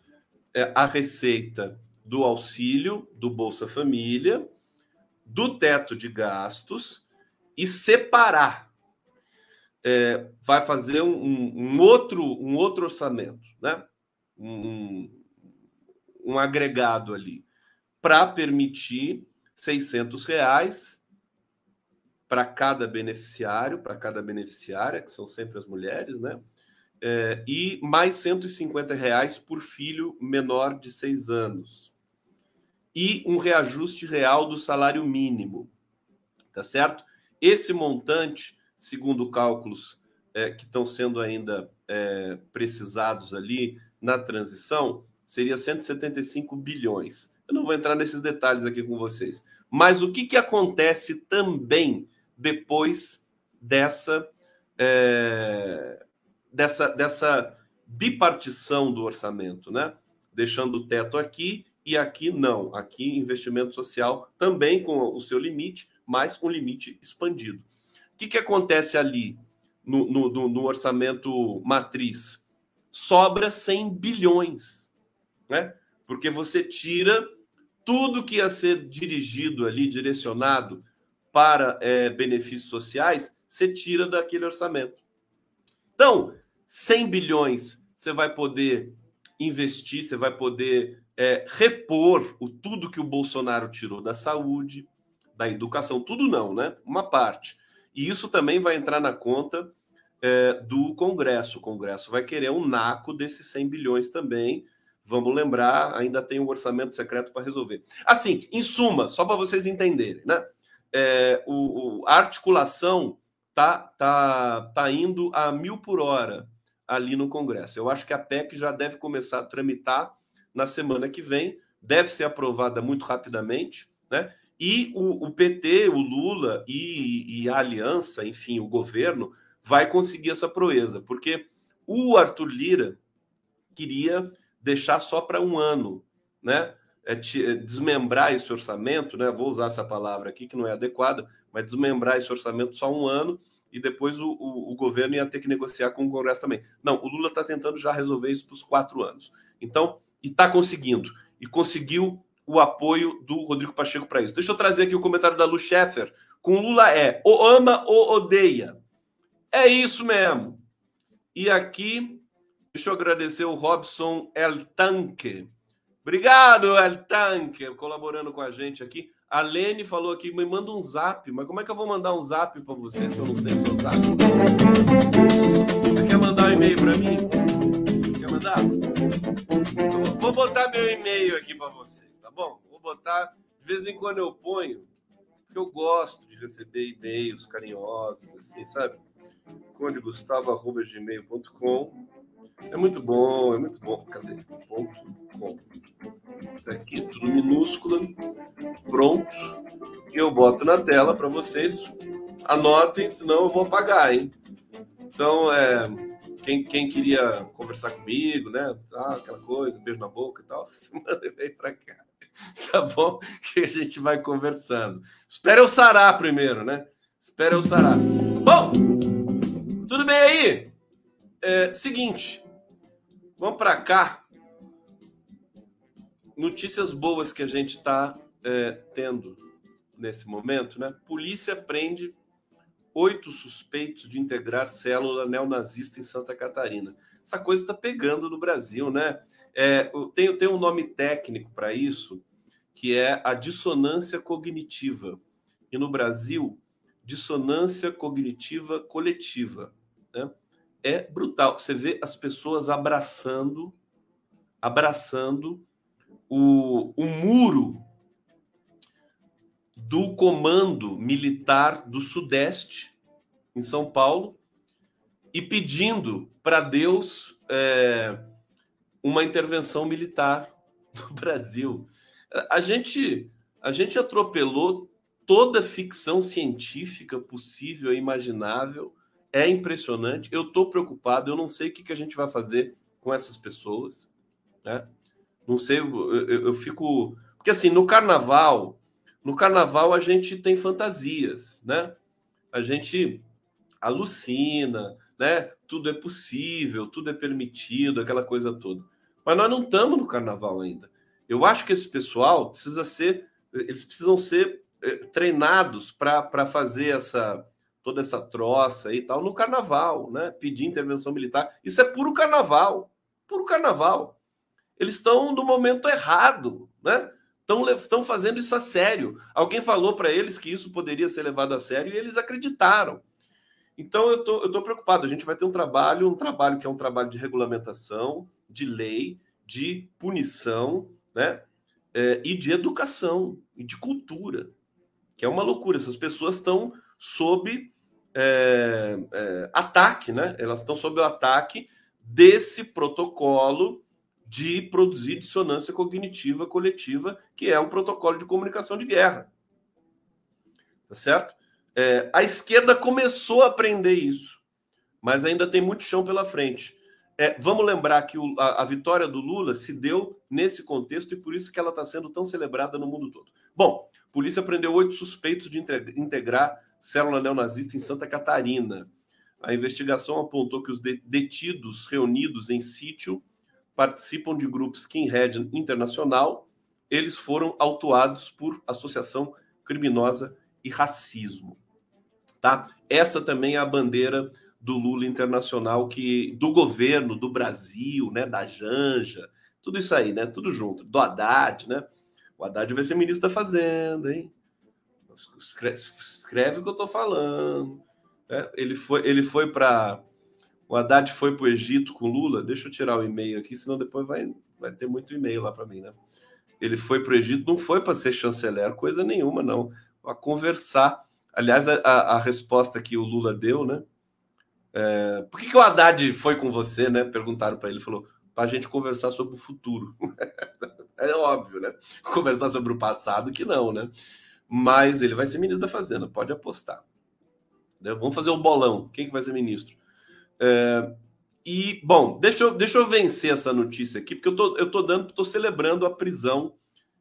S3: é, a receita do auxílio do Bolsa Família, do teto de gastos e separar. É, vai fazer um, um, outro um outro orçamento, né? Um, um agregado ali para permitir 600 reais para cada beneficiário, para cada beneficiária, que são sempre as mulheres, né? É, e mais 150 reais por filho menor de seis anos. E um reajuste real do salário mínimo. Tá certo? Esse montante, segundo cálculos é, que estão sendo ainda é, precisados ali na transição, seria 175 bilhões. Eu não vou entrar nesses detalhes aqui com vocês. Mas o que, que acontece também depois dessa. É, dessa, dessa bipartição do orçamento, né? Deixando o teto aqui e aqui não. Aqui investimento social também com o seu limite, mas um limite expandido. O que, que acontece ali no, no, no orçamento matriz? Sobra 100 bilhões, né? Porque você tira tudo que ia ser dirigido ali, direcionado para é, benefícios sociais, você tira daquele orçamento. Então, 100 bilhões você vai poder investir, você vai poder é, repor o tudo que o Bolsonaro tirou da saúde, da educação, tudo não, né? Uma parte. E isso também vai entrar na conta é, do Congresso. O Congresso vai querer um naco desses 100 bilhões também. Vamos lembrar, ainda tem um orçamento secreto para resolver. Assim, em suma, só para vocês entenderem, né? É, o, o, a articulação tá, tá, tá indo a mil por hora ali no Congresso. Eu acho que a PEC já deve começar a tramitar na semana que vem, deve ser aprovada muito rapidamente, né? E o, o PT, o Lula e, e, a aliança, enfim, o governo, vai conseguir essa proeza, porque o Arthur Lira queria deixar só para um ano, né? É, é, desmembrar esse orçamento, né? Vou usar essa palavra aqui que não é adequada, mas desmembrar esse orçamento só um ano e depois o, o- o governo ia ter que negociar com o Congresso também. Não, o Lula está tentando já resolver isso para os quatro anos. Então, e está conseguindo. E conseguiu o apoio do Rodrigo Pacheco para isso. Deixa eu trazer aqui o comentário da Lu Sheffer. Com Lula é ou ama ou odeia. É isso mesmo. E aqui, deixa eu agradecer o Robson El Tanque. Obrigado, El Tanque, colaborando com a gente aqui. A Lene falou aqui, me manda um zap. Mas como é que eu vou mandar um zap para você se eu não sei o seu zap? Você quer mandar um e-mail para mim? Quer mandar? Eu Vou botar meu e-mail aqui para vocês, tá bom? Vou botar, de vez em quando eu ponho, porque eu gosto de receber e-mails carinhosos, assim, sabe? condegustavo.gmail.com É muito bom, é muito bom. Cadê? Ponto com. Tá aqui, tudo minúsculo. Pronto. E eu boto na tela para vocês. Anotem, senão eu vou apagar, hein? Então, é, quem, quem queria conversar comigo, né? Ah, aquela coisa, beijo na boca e tal, você manda e-mail para cá. Tá bom? Que a gente vai conversando. Espera eu sarar primeiro, né? Espera eu sarar. Bom, tudo bem aí? É, seguinte, vamos para cá. Notícias boas que a gente está tendo nesse momento, né? Polícia prende oito suspeitos de integrar célula neonazista em Santa Catarina. Essa coisa está pegando no Brasil, né? É, tem, tem um nome técnico para isso, que é a dissonância cognitiva. E no Brasil, dissonância cognitiva coletiva. Né? É brutal. Você vê as pessoas abraçando, abraçando o, o muro do comando militar do Sudeste, em São Paulo, e pedindo para Deus é, uma intervenção militar no Brasil. A gente, a gente atropelou toda ficção científica possível e imaginável. É impressionante. Eu estou preocupado. Eu não sei o que, que a gente vai fazer com essas pessoas. Né? Não sei. Eu, eu, eu fico. Porque assim, no carnaval, no carnaval a gente tem fantasias, né? A gente alucina, né? Tudo é possível, tudo é permitido, aquela coisa toda. Mas nós não estamos no carnaval ainda. Eu acho que esse pessoal precisa ser, eles precisam ser eh, treinados para fazer essa toda essa troça e tal no carnaval, né? Pedir intervenção militar. Isso é puro carnaval, puro carnaval. Eles estão no momento errado, né? Estão fazendo isso a sério. Alguém falou para eles que isso poderia ser levado a sério e eles acreditaram. Então eu tô, eu tô preocupado. A gente vai ter um trabalho, um trabalho que é um trabalho de regulamentação, de lei, de punição, né? É, e de educação e de cultura, que é uma loucura. Essas pessoas estão sob é, é, ataque, né? Elas estão sob o ataque desse protocolo de produzir dissonância cognitiva coletiva, que é um protocolo de comunicação de guerra. Tá certo? É, a esquerda começou a aprender isso, mas ainda tem muito chão pela frente. É, vamos lembrar que o, a, a, vitória do Lula se deu nesse contexto e por isso que ela está sendo tão celebrada no mundo todo. Bom, polícia prendeu oito suspeitos de integrar célula neonazista em Santa Catarina. A investigação apontou que os detidos reunidos em sítio participam de grupos Skinhead Internacional. Eles foram autuados por associação criminosa e racismo. Tá? Essa também é a bandeira do Lula internacional que do governo do Brasil, né, da Janja, tudo isso aí, né, tudo junto, do Haddad, né? O Haddad vai ser ministro da Fazenda, hein? Escreve, escreve o que eu tô falando. É, ele foi, ele foi para o Haddad foi para o Egito com Lula. Deixa eu tirar o e-mail aqui, senão depois vai, vai ter muito e-mail lá para mim, né? Ele foi para o Egito, não foi para ser chanceler, coisa nenhuma, não. A conversar. Aliás, a, a, a resposta que o Lula deu, né? É, por que, que o Haddad foi com você, né? Perguntaram para ele, ele falou, para a gente conversar sobre o futuro. é óbvio, né? Conversar sobre o passado, que não, né? Mas ele vai ser ministro da Fazenda, pode apostar. Vamos fazer o um bolão. Quem que vai ser ministro? É, E, bom, deixa eu, deixa eu vencer essa notícia aqui, porque eu tô, eu tô dando, tô celebrando a prisão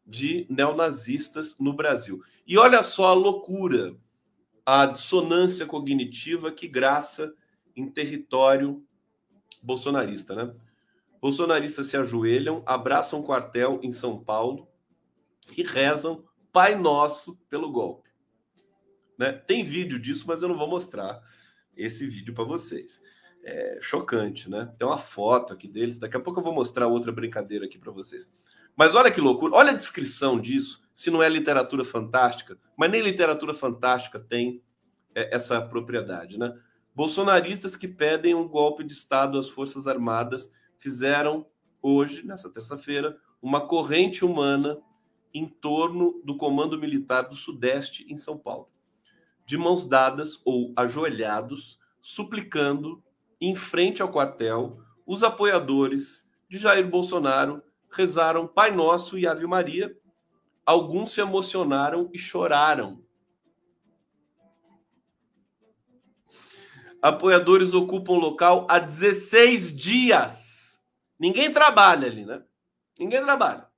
S3: de neonazistas no Brasil. E olha só a loucura, a dissonância cognitiva que graça em território bolsonarista, né? Bolsonaristas se ajoelham, abraçam um quartel em São Paulo e rezam Pai Nosso pelo golpe. Né? Tem vídeo disso, mas eu não vou mostrar esse vídeo para vocês. É chocante, né? Tem uma foto aqui deles. Daqui a pouco eu vou mostrar outra brincadeira aqui para vocês. Mas olha que loucura, olha a descrição disso. Se não é literatura fantástica, mas nem literatura fantástica tem é, essa propriedade, né? Bolsonaristas que pedem um golpe de Estado às Forças Armadas fizeram hoje, nessa terça-feira, uma corrente humana em torno do Comando Militar do Sudeste em São Paulo, de mãos dadas ou ajoelhados, suplicando em frente ao quartel, os apoiadores de Jair Bolsonaro rezaram Pai Nosso e Ave Maria. Alguns se emocionaram e choraram. Apoiadores ocupam o local há 16 dias. Ninguém trabalha ali, né? Ninguém trabalha.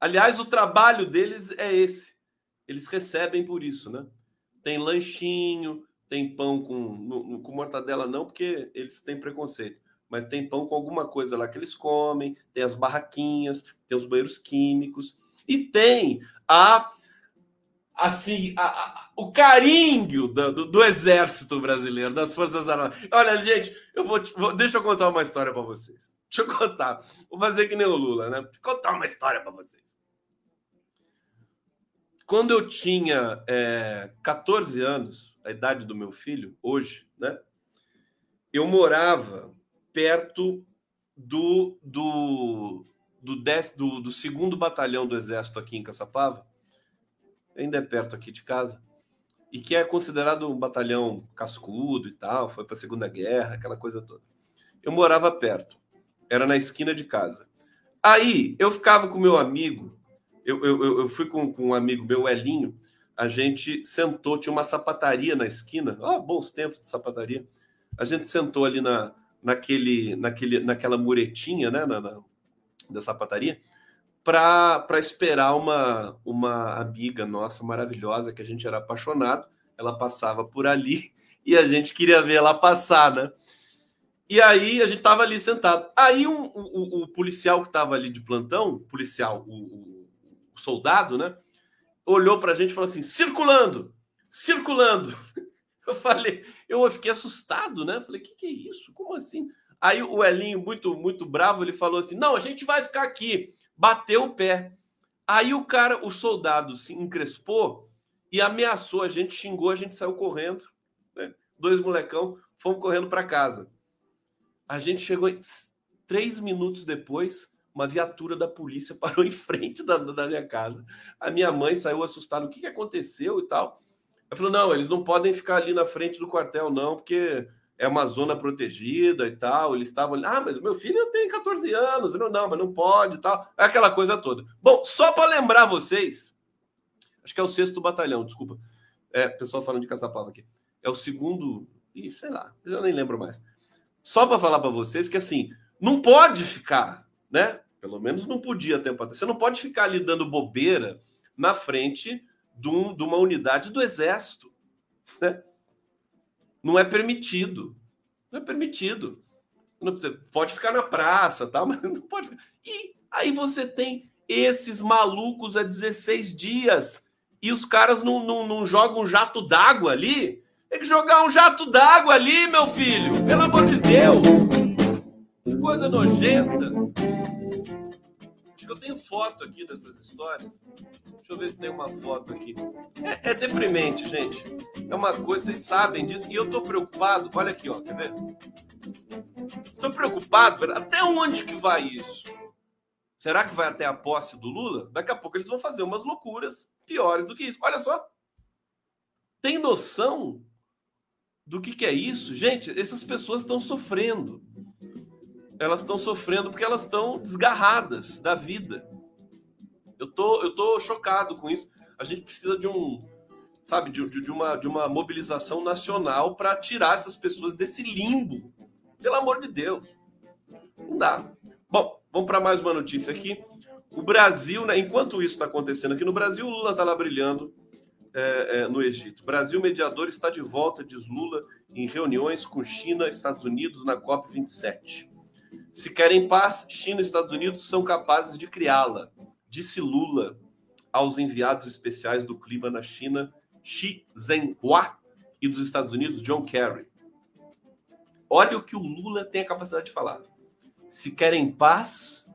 S3: Aliás, o trabalho deles é esse. Eles recebem por isso, né? Tem lanchinho, tem pão com, com mortadela, não, porque eles têm preconceito. Mas tem pão com alguma coisa lá que eles comem, tem as barraquinhas, tem os banheiros químicos, e tem a assim a, a, o carinho do, do, do, exército brasileiro, das forças armadas. Olha, gente, eu vou, vou deixa eu contar uma história para vocês. Deixa eu contar. Vou fazer que nem o Lula, né? Vou contar uma história para vocês. Quando eu tinha é, 14 anos, a idade do meu filho, hoje, né? Eu morava perto do, do, do, dez, do, do segundo batalhão do Exército aqui em Caçapava, ainda é perto aqui de casa, e que é considerado um batalhão cascudo e tal, foi para a Segunda Guerra, aquela coisa toda. Eu morava perto, era na esquina de casa. Aí eu ficava com meu amigo eu, eu, eu fui com, com um amigo meu, Elinho, a gente sentou, tinha uma sapataria na esquina, ah, bons tempos de sapataria. A gente sentou ali na, naquele, naquele, naquela muretinha, né, na, na da sapataria, para esperar uma, uma amiga nossa maravilhosa, que a gente era apaixonado. Ela passava por ali e a gente queria ver ela passar, né? E aí a gente tava ali sentado. Aí um, o, o, policial que tava ali de plantão, policial, o, o soldado, né? Olhou para a gente e falou assim: circulando, circulando. Eu falei, eu fiquei assustado, né? Falei, que que é isso? Como assim? Aí o Elinho, muito, muito bravo, ele falou assim: não, a gente vai ficar aqui. Bateu o pé. Aí o cara, o soldado se encrespou e ameaçou a gente, xingou, a gente saiu correndo. Né? Dois molecão, fomos correndo para casa. A gente chegou três minutos depois, uma viatura da polícia parou em frente da, da minha casa. A minha mãe saiu assustada, o que, que aconteceu e tal. Ela falou: não, eles não podem ficar ali na frente do quartel, não, porque é uma zona protegida e tal. Eles estavam ah, mas meu filho tem 14 anos, não, não, mas não pode e tal. É aquela coisa toda. Bom, só para lembrar vocês, acho que é o sexto batalhão, desculpa. É, pessoal falando de Caçapava aqui. É o segundo, ih, sei lá, eu nem lembro mais. Só para falar para vocês que assim, não pode ficar, né? Pelo menos não podia tempo atrás. Você não pode ficar ali dando bobeira na frente de, um, de uma unidade do exército. Né? Não é permitido. Não é permitido. Precisa, pode ficar na praça, tá? mas não pode. E aí você tem esses malucos há 16 dias e os caras não, não, não jogam um jato d'água ali. Tem que jogar um jato d'água ali, meu filho. Pelo amor de Deus. Que coisa nojenta eu tenho foto aqui dessas histórias. Deixa eu ver se tem uma foto aqui. É, é deprimente, gente. É uma coisa, vocês sabem disso. E eu tô preocupado. Olha aqui, ó. Quer ver? Tô preocupado. Até onde que vai isso? Será que vai até a posse do Lula? Daqui a pouco eles vão fazer umas loucuras piores do que isso. Olha só. Tem noção do que, que é isso? Gente, essas pessoas estão sofrendo elas estão sofrendo porque elas estão desgarradas da vida. Eu tô, eu tô chocado com isso. A gente precisa de um, sabe, de, de uma, de uma mobilização nacional para tirar essas pessoas desse limbo Pelo amor de Deus. Não dá. Bom, vamos para mais uma notícia aqui. O Brasil, né, enquanto isso está acontecendo aqui no Brasil, o Lula está lá brilhando é, é, no Egito. Brasil mediador está de volta, diz Lula, em reuniões com China Estados Unidos na COP27. Se querem paz, China e Estados Unidos são capazes de criá-la, disse Lula aos enviados especiais do clima na China, Xi Zhenhua, e dos Estados Unidos, John Kerry. Olha o que o Lula tem a capacidade de falar. Se querem paz,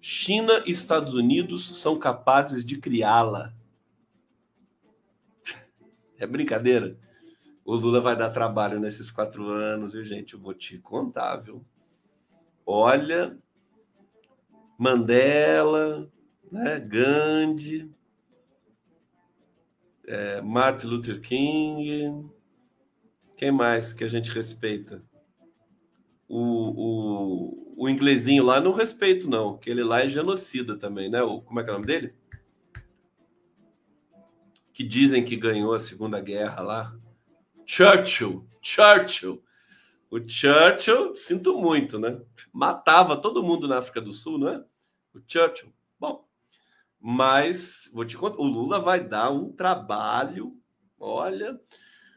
S3: China e Estados Unidos são capazes de criá-la. É brincadeira? O Lula vai dar trabalho nesses quatro anos, viu, gente? Eu vou te contar, viu? Olha, Mandela, né? Gandhi, é, Martin Luther King, quem mais que a gente respeita? O, o, o inglesinho lá não respeito, não, que ele lá é genocida também, né? O, como é que é o nome dele? Que dizem que ganhou a Segunda Guerra lá. Churchill, Churchill. O Churchill, sinto muito, né? Matava todo mundo na África do Sul, não é? O Churchill. Bom, mas vou te contar, o Lula vai dar um trabalho. Olha,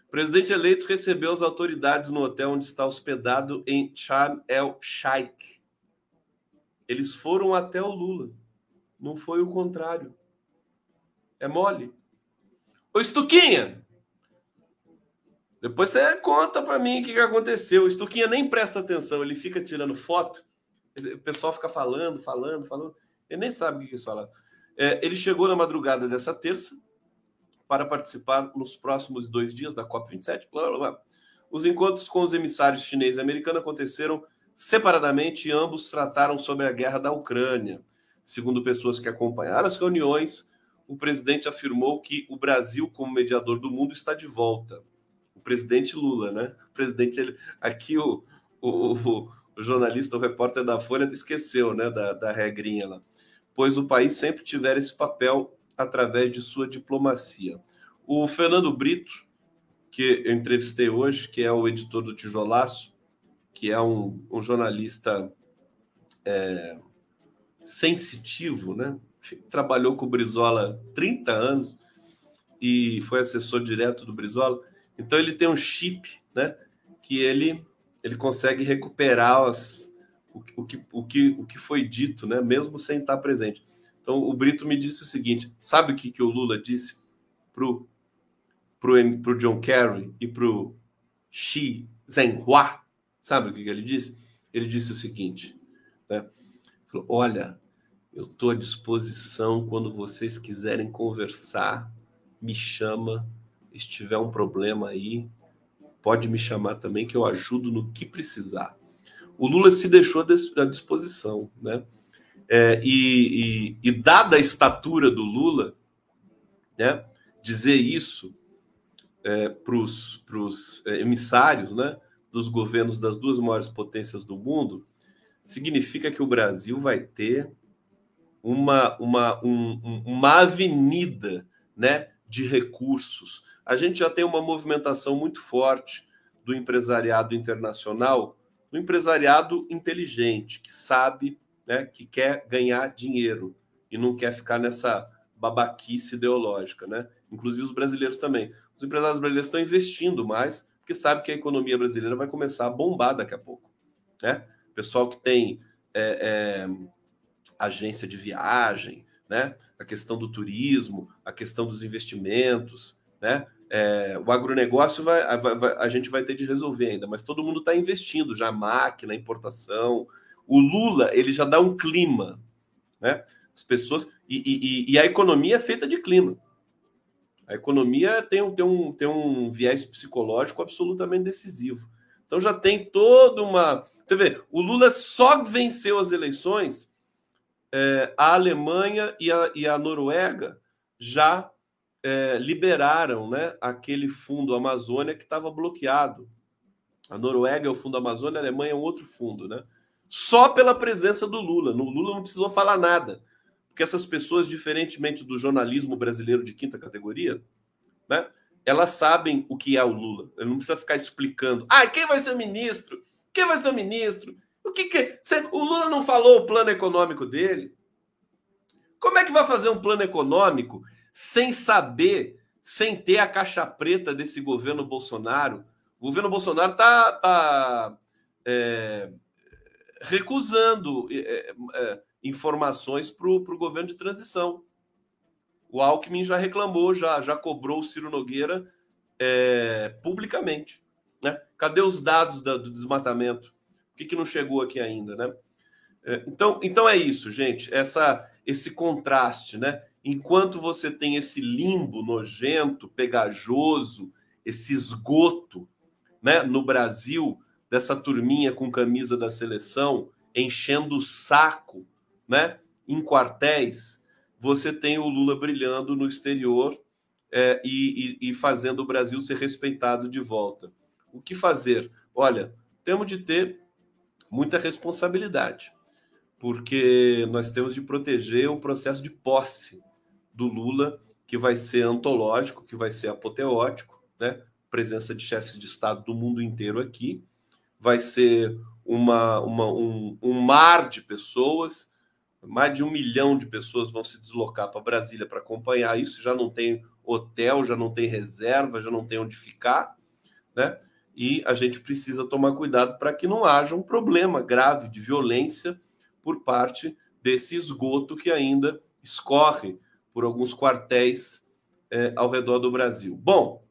S3: o presidente eleito recebeu as autoridades no hotel onde está hospedado em Sharm el Sheikh. Eles foram até o Lula. Não foi o contrário. É mole. Ô Estuquinha, depois você conta para mim o que, aconteceu. O Estuquinha nem presta atenção, ele fica tirando foto. O pessoal fica falando, falando, falando. Ele nem sabe o que, eles falam. É, ele chegou na madrugada dessa terça para participar nos próximos dois dias da COP27. Blá, blá, blá. Os encontros com os emissários chinês e americano aconteceram separadamente e ambos trataram sobre a guerra da Ucrânia. Segundo pessoas que acompanharam as reuniões, o presidente afirmou que o Brasil, como mediador do mundo, está de volta. Presidente Lula, né? O presidente, ele, aqui o, o, o, o jornalista, o repórter da Folha, esqueceu, né, da, da regrinha lá pois o país sempre tiver esse papel através de sua diplomacia. O Fernando Brito, que eu entrevistei hoje, que é o editor do Tijolaço, que é um, um jornalista é, sensitivo, né? Trabalhou com o Brizola 30 anos e foi assessor direto do Brizola. Então ele tem um chip, né? Que ele ele consegue recuperar as, o, que, o, que, o que foi dito, né? mesmo sem estar presente. Então, o Brito me disse o seguinte: sabe o que, que o Lula disse pro, pro, pro John Kerry e pro Xi Zhenhua? Sabe o que, que ele disse? Ele disse o seguinte: né? Falou, olha, eu estou à disposição quando vocês quiserem conversar, me chama. Se tiver um problema aí, pode me chamar também, que eu ajudo no que precisar o Lula se deixou à disposição, né? É, e, e, e, dada a estatura do Lula, né, dizer isso é, para os é, emissários né, dos governos das duas maiores potências do mundo, significa que o Brasil vai ter uma, uma, um, uma avenida né, de recursos. A gente já tem uma movimentação muito forte do empresariado internacional do empresariado inteligente, que sabe, né, que quer ganhar dinheiro e não quer ficar nessa babaquice ideológica, né? Inclusive os brasileiros também. Os empresários brasileiros estão investindo mais, porque sabe que a economia brasileira vai começar a bombar daqui a pouco, né? Pessoal que tem é, é, agência de viagem, né? A questão do turismo, a questão dos investimentos, né? É, o agronegócio vai, vai, a gente vai ter de resolver ainda, mas todo mundo está investindo já máquina, importação. O Lula ele já dá um clima, né? As pessoas e, e, e a economia é feita de clima. A economia tem tem, um, tem um viés psicológico absolutamente decisivo. Então já tem toda uma. Você vê, o Lula só venceu as eleições, é, a Alemanha e a, e a Noruega já é, liberaram né, aquele fundo Amazônia que estava bloqueado. A Noruega é o fundo Amazônia, a Alemanha é um outro fundo, né? Só pela presença do Lula. No Lula não precisou falar nada. Porque essas pessoas, diferentemente do jornalismo brasileiro de quinta categoria, né? Elas sabem o que é o Lula. Ele não precisa ficar explicando. Ah, quem vai ser ministro? Quem vai ser o ministro? O que, que o Lula não falou o plano econômico dele? Como é que vai fazer um plano econômico sem saber, sem ter a caixa preta desse governo Bolsonaro? O governo Bolsonaro está tá, é, recusando é, é, informações para o governo de transição. O Alckmin já reclamou, já, já cobrou o Ciro Nogueira é, publicamente. Né? Cadê os dados da, do desmatamento? Que, que não chegou aqui ainda? Né? É, então, então é isso, gente. Essa, esse contraste, né? Enquanto você tem esse limbo nojento, pegajoso, esse esgoto, né? No Brasil, dessa turminha com camisa da seleção enchendo o saco, né? Em quartéis, você tem o Lula brilhando no exterior é, e, e, e fazendo o Brasil ser respeitado de volta. O que fazer? Olha, temos de ter muita responsabilidade, porque nós temos de proteger o processo de posse do Lula, que vai ser antológico, que vai ser apoteótico, né? Presença de chefes de Estado do mundo inteiro aqui, vai ser uma, uma um, um mar de pessoas, mais de um milhão de pessoas vão se deslocar para Brasília para acompanhar isso, já não tem hotel, já não tem reserva, já não tem onde ficar, né? E a gente precisa tomar cuidado para que não haja um problema grave de violência por parte desse esgoto que ainda escorre por alguns quartéis é, ao redor do Brasil. Bom,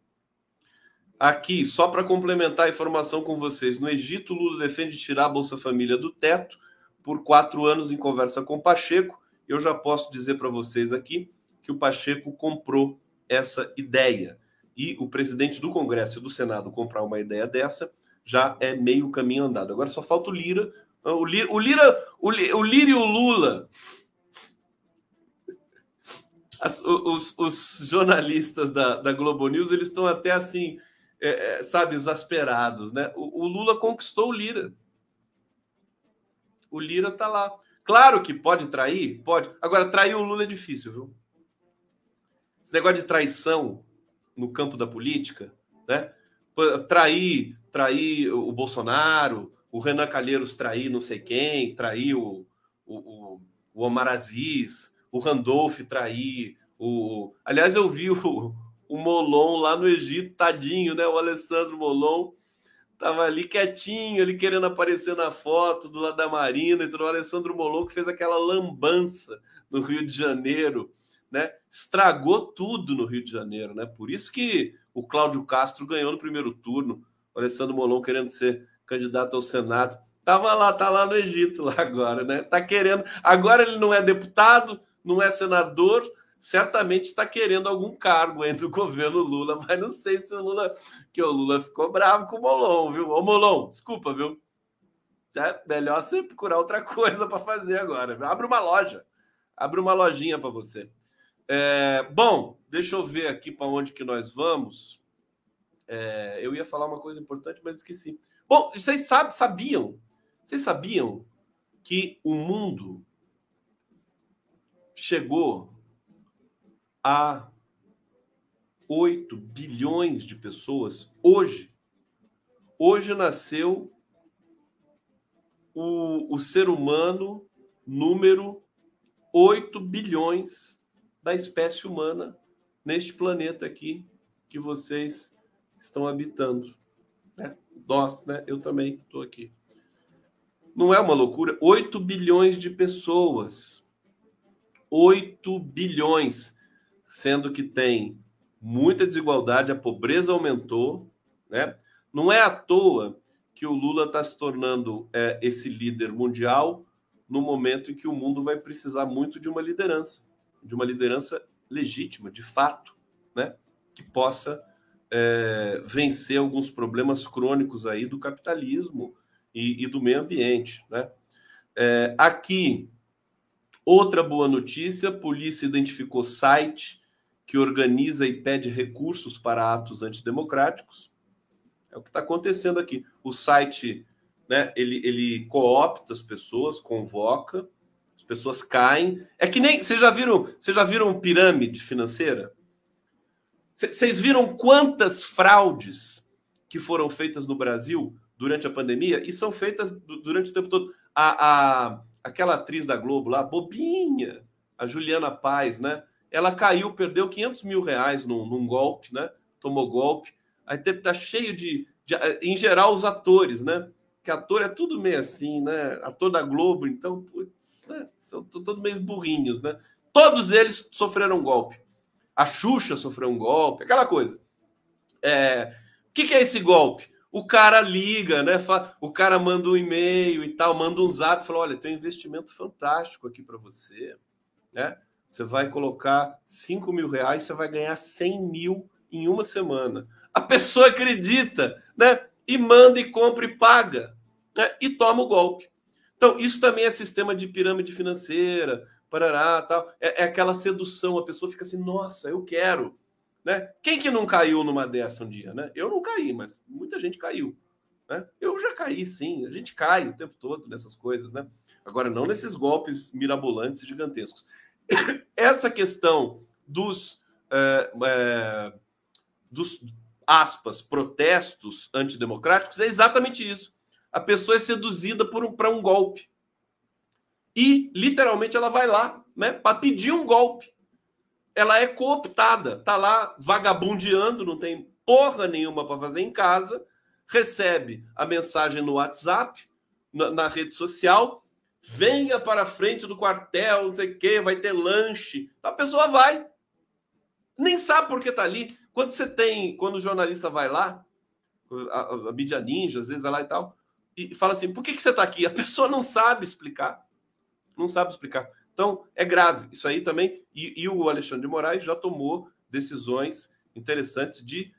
S3: aqui, só para complementar a informação com vocês, no Egito, Lula defende tirar a Bolsa Família do teto por quatro anos em conversa com Pacheco. Eu já posso dizer para vocês aqui que o Pacheco comprou essa ideia. E o presidente do Congresso e do Senado comprar uma ideia dessa já é meio caminho andado. Agora só falta o Lira. O Lira, o Lira, o Lira, o Lira e o Lula. As, os, os, jornalistas da, da Globo News eles estão até assim, é, é, sabe, exasperados, né? O, o Lula conquistou o Lira. O Lira tá lá. Claro que pode trair, pode. Agora, trair o Lula é difícil, viu? Esse negócio de traição no campo da política, né? Trair, trair o Bolsonaro, o Renan Calheiros trair não sei quem, trair o, o, o Omar Aziz, o Randolph trair o. Aliás, eu vi o, o Molon lá no Egito, tadinho, né? O Alessandro Molon tava ali quietinho, ele querendo aparecer na foto do lado da Marina e tudo. O Alessandro Molon que fez aquela lambança no Rio de Janeiro né, estragou tudo no Rio de Janeiro, né? Por isso que o Cláudio Castro ganhou no primeiro turno, o Alessandro Molon querendo ser candidato ao Senado. Tava lá, tá lá no Egito lá agora, né? Tá querendo. Agora ele não é deputado, não é senador, certamente está querendo algum cargo entre o governo Lula, mas não sei se o Lula, que o Lula ficou bravo com o Molon, viu? Ô Molon, desculpa, viu? É melhor você procurar outra coisa para fazer agora. Abre uma loja, abre uma lojinha para você. É, bom, deixa eu ver aqui para onde que nós vamos. É, eu ia falar uma coisa importante, mas esqueci. Bom, vocês sabem, sabiam? Vocês sabiam que o mundo chegou a 8 bilhões de pessoas hoje? Hoje nasceu o, o ser humano número 8 bilhões da espécie humana neste planeta aqui que vocês estão habitando. Né? Nós, né? Eu também estou aqui. Não é uma loucura? 8 bilhões de pessoas. 8 bilhões. Sendo que tem muita desigualdade, a pobreza aumentou. Né? Não é à toa que o Lula está se tornando é, esse líder mundial no momento em que o mundo vai precisar muito de uma liderança de uma liderança legítima, de fato, né? que possa é, vencer alguns problemas crônicos aí do capitalismo e, e do meio ambiente. Né? É, aqui, outra boa notícia: a polícia identificou site que organiza e pede recursos para atos antidemocráticos. É o que está acontecendo aqui. O site, né, ele, ele coopta as pessoas, convoca, pessoas caem. É que nem. Vocês já viram, vocês já viram pirâmide financeira? Vocês viram quantas fraudes que foram feitas no Brasil durante a pandemia e são feitas du- durante o tempo todo. A, a, aquela atriz da Globo lá, bobinha, a Juliana Paz, né? Ela caiu, perdeu 500 mil reais num, num golpe, né? Tomou golpe. Aí tá cheio de, de- Em geral, os atores, né? Que ator é tudo meio assim, né? Ator da Globo, então, putz, né? são to- todos meio burrinhos, né? Todos eles sofreram golpe. A Xuxa sofreu um golpe, aquela coisa. É, o que, que é esse golpe? O cara liga, né? O cara manda um e-mail e tal, manda um zap, fala: olha, tem um investimento fantástico aqui para você, né? Você vai colocar 5 mil reais, você vai ganhar 100 mil em uma semana. A pessoa acredita, né? E manda e compra e paga, né? E toma o golpe. Então, isso também é sistema de pirâmide financeira, parará, tal. É, é aquela sedução, a pessoa fica assim, nossa, eu quero. Né? Quem que não caiu numa dessa um dia, né? Eu não caí, mas muita gente caiu. Né? Eu já caí, sim. A gente cai o tempo todo nessas coisas, né? Agora, não nesses golpes mirabolantes e gigantescos. Essa questão dos, é, é, dos aspas, protestos antidemocráticos é exatamente isso. A pessoa é seduzida por um, para um golpe. E, literalmente, ela vai lá né, para pedir um golpe ela é cooptada, tá lá vagabundeando, não tem porra nenhuma para fazer em casa, recebe a mensagem no WhatsApp, na, na, rede social, venha para a frente do quartel, não sei o quê, vai ter lanche. A pessoa vai. Nem sabe por que tá ali. Quando você tem, quando o jornalista vai lá, a, a, a mídia ninja, às vezes vai lá e tal, e fala assim: por que, que você está aqui? A pessoa não sabe explicar. Não sabe explicar. Então, é grave isso aí também. E, e, o Alexandre de Moraes já tomou decisões interessantes de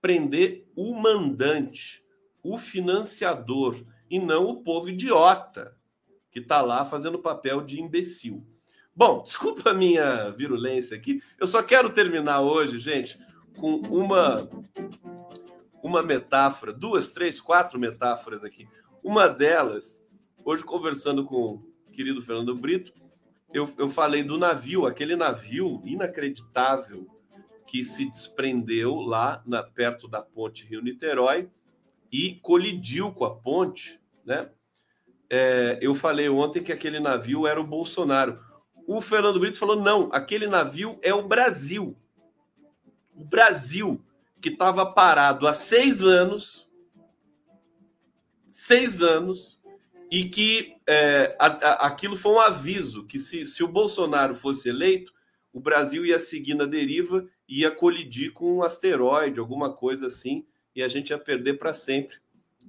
S3: prender o mandante, o financiador, e não o povo idiota que está lá fazendo papel de imbecil. Bom, desculpa a minha virulência aqui. Eu só quero terminar hoje, gente, com uma, uma metáfora, duas, três, quatro metáforas aqui. Uma delas, hoje conversando com o querido Fernando Brito, eu, eu falei do navio, aquele navio inacreditável que se desprendeu lá na, perto da ponte Rio-Niterói e colidiu com a ponte, né? É, eu falei ontem que aquele navio era o Bolsonaro. O Fernando Brito falou: não, aquele navio é o Brasil. O Brasil, que estava parado há seis anos, seis anos, e que é, a, a, aquilo foi um aviso que se, se o Bolsonaro fosse eleito, o Brasil ia seguir na deriva e ia colidir com um asteroide, alguma coisa assim, e a gente ia perder para sempre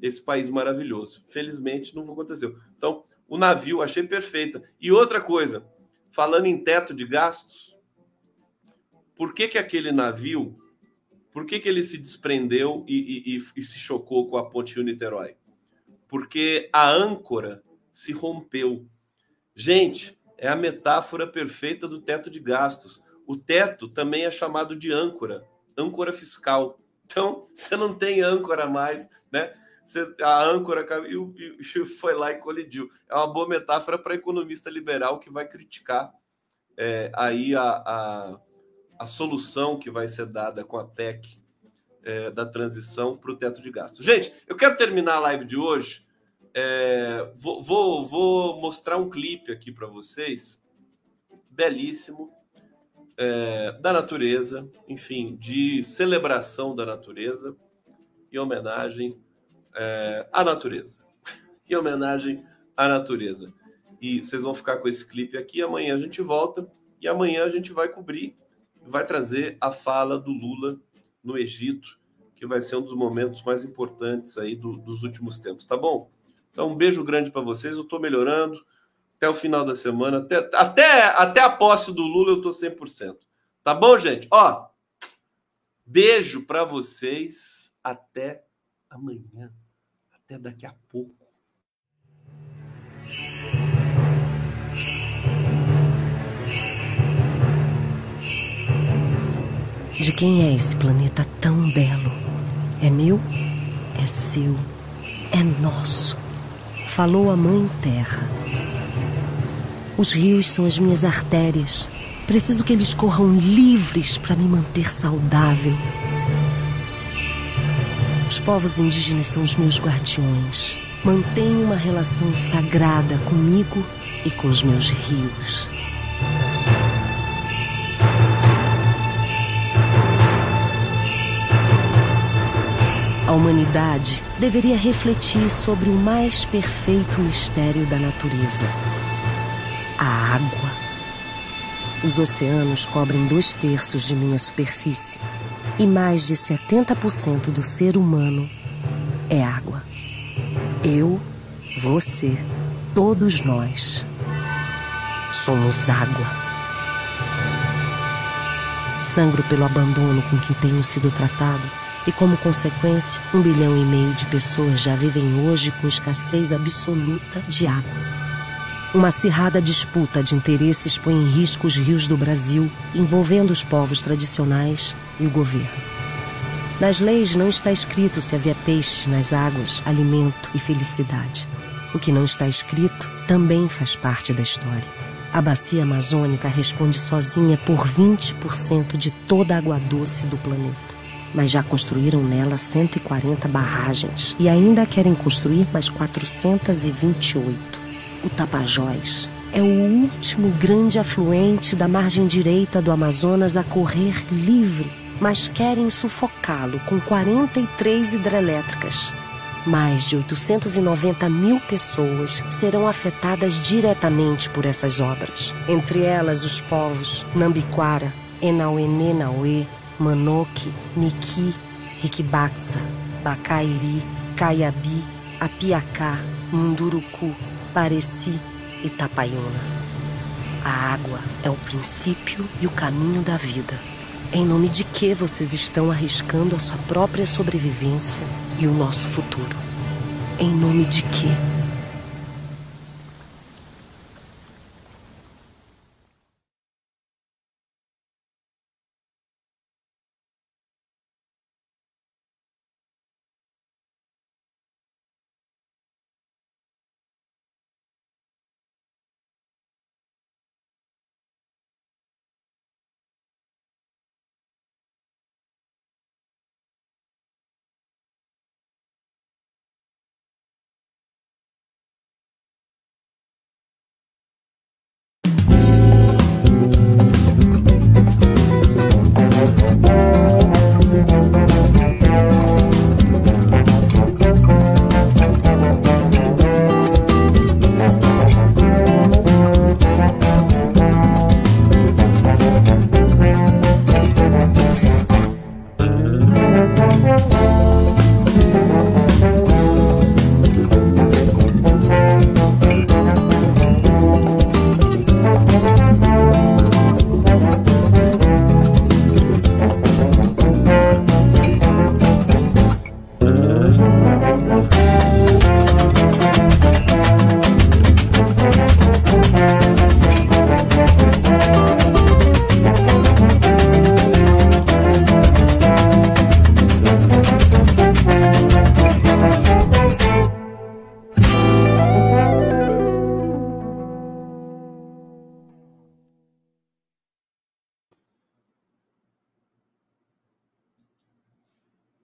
S3: esse país maravilhoso. Felizmente não aconteceu. Então, o navio achei perfeita. E outra coisa, falando em teto de gastos, por que, que aquele navio, por que, que ele se desprendeu e, e, e, se chocou com a ponte Rio-Niterói? Porque a âncora se rompeu. Gente, é a metáfora perfeita do teto de gastos. O teto também é chamado de âncora, âncora fiscal. Então, você não tem âncora mais, né? Você, a âncora caiu e foi lá e colidiu. É uma boa metáfora para economista liberal que vai criticar é, aí a, a, a, solução que vai ser dada com a PEC é, da transição para o teto de gastos. Gente, eu quero terminar a live de hoje. É, vou, vou, vou, mostrar um clipe aqui para vocês, belíssimo, é, da natureza, enfim, de celebração da natureza e homenagem é, à natureza. em homenagem à natureza. E vocês vão ficar com esse clipe aqui. Amanhã a gente volta e amanhã a gente vai cobrir, vai trazer a fala do Lula no Egito, que vai ser um dos momentos mais importantes aí do, dos últimos tempos, tá bom? Então, um beijo grande para vocês. Eu estou melhorando até o final da semana. Até, até, até a posse do Lula, eu estou 100%. Tá bom, gente? Ó, beijo para vocês. Até amanhã. Até daqui a pouco.
S9: De quem é esse planeta tão belo? É meu? É seu? É nosso? Falou a Mãe Terra. Os rios são as minhas artérias. Preciso que eles corram livres para me manter saudável. Os povos indígenas são os meus guardiões. Mantenho uma relação sagrada comigo e com os meus rios. A humanidade deveria refletir sobre o mais perfeito mistério da natureza: a água. Os oceanos cobrem dois terços de minha superfície e mais de 70% do ser humano é água. Eu, você, todos nós somos água. Sangro pelo abandono com que tenho sido tratado e, como consequência, um bilhão e meio de pessoas já vivem hoje com escassez absoluta de água. Uma acirrada disputa de interesses põe em risco os rios do Brasil, envolvendo os povos tradicionais e o governo. Nas leis não está escrito se havia peixes nas águas, alimento e felicidade. O que não está escrito também faz parte da história. A bacia amazônica responde sozinha por 20% de toda a água doce do planeta. Mas já construíram nela 140 barragens e ainda querem construir mais 428. O Tapajós é o último grande afluente da margem direita do Amazonas a correr livre, mas querem sufocá-lo com 43 hidrelétricas. Mais de 890 mil pessoas serão afetadas diretamente por essas obras, entre elas os povos Nambiquara, Enauenê Nauê, Manoque, Niki, Riquibaxa, Bacairi, Caiabi, Apiacá, Munduruku, Pareci e Tapaiuna. A água é o princípio e o caminho da vida. Em nome de que vocês estão arriscando a sua própria sobrevivência e o nosso futuro? Em nome de que?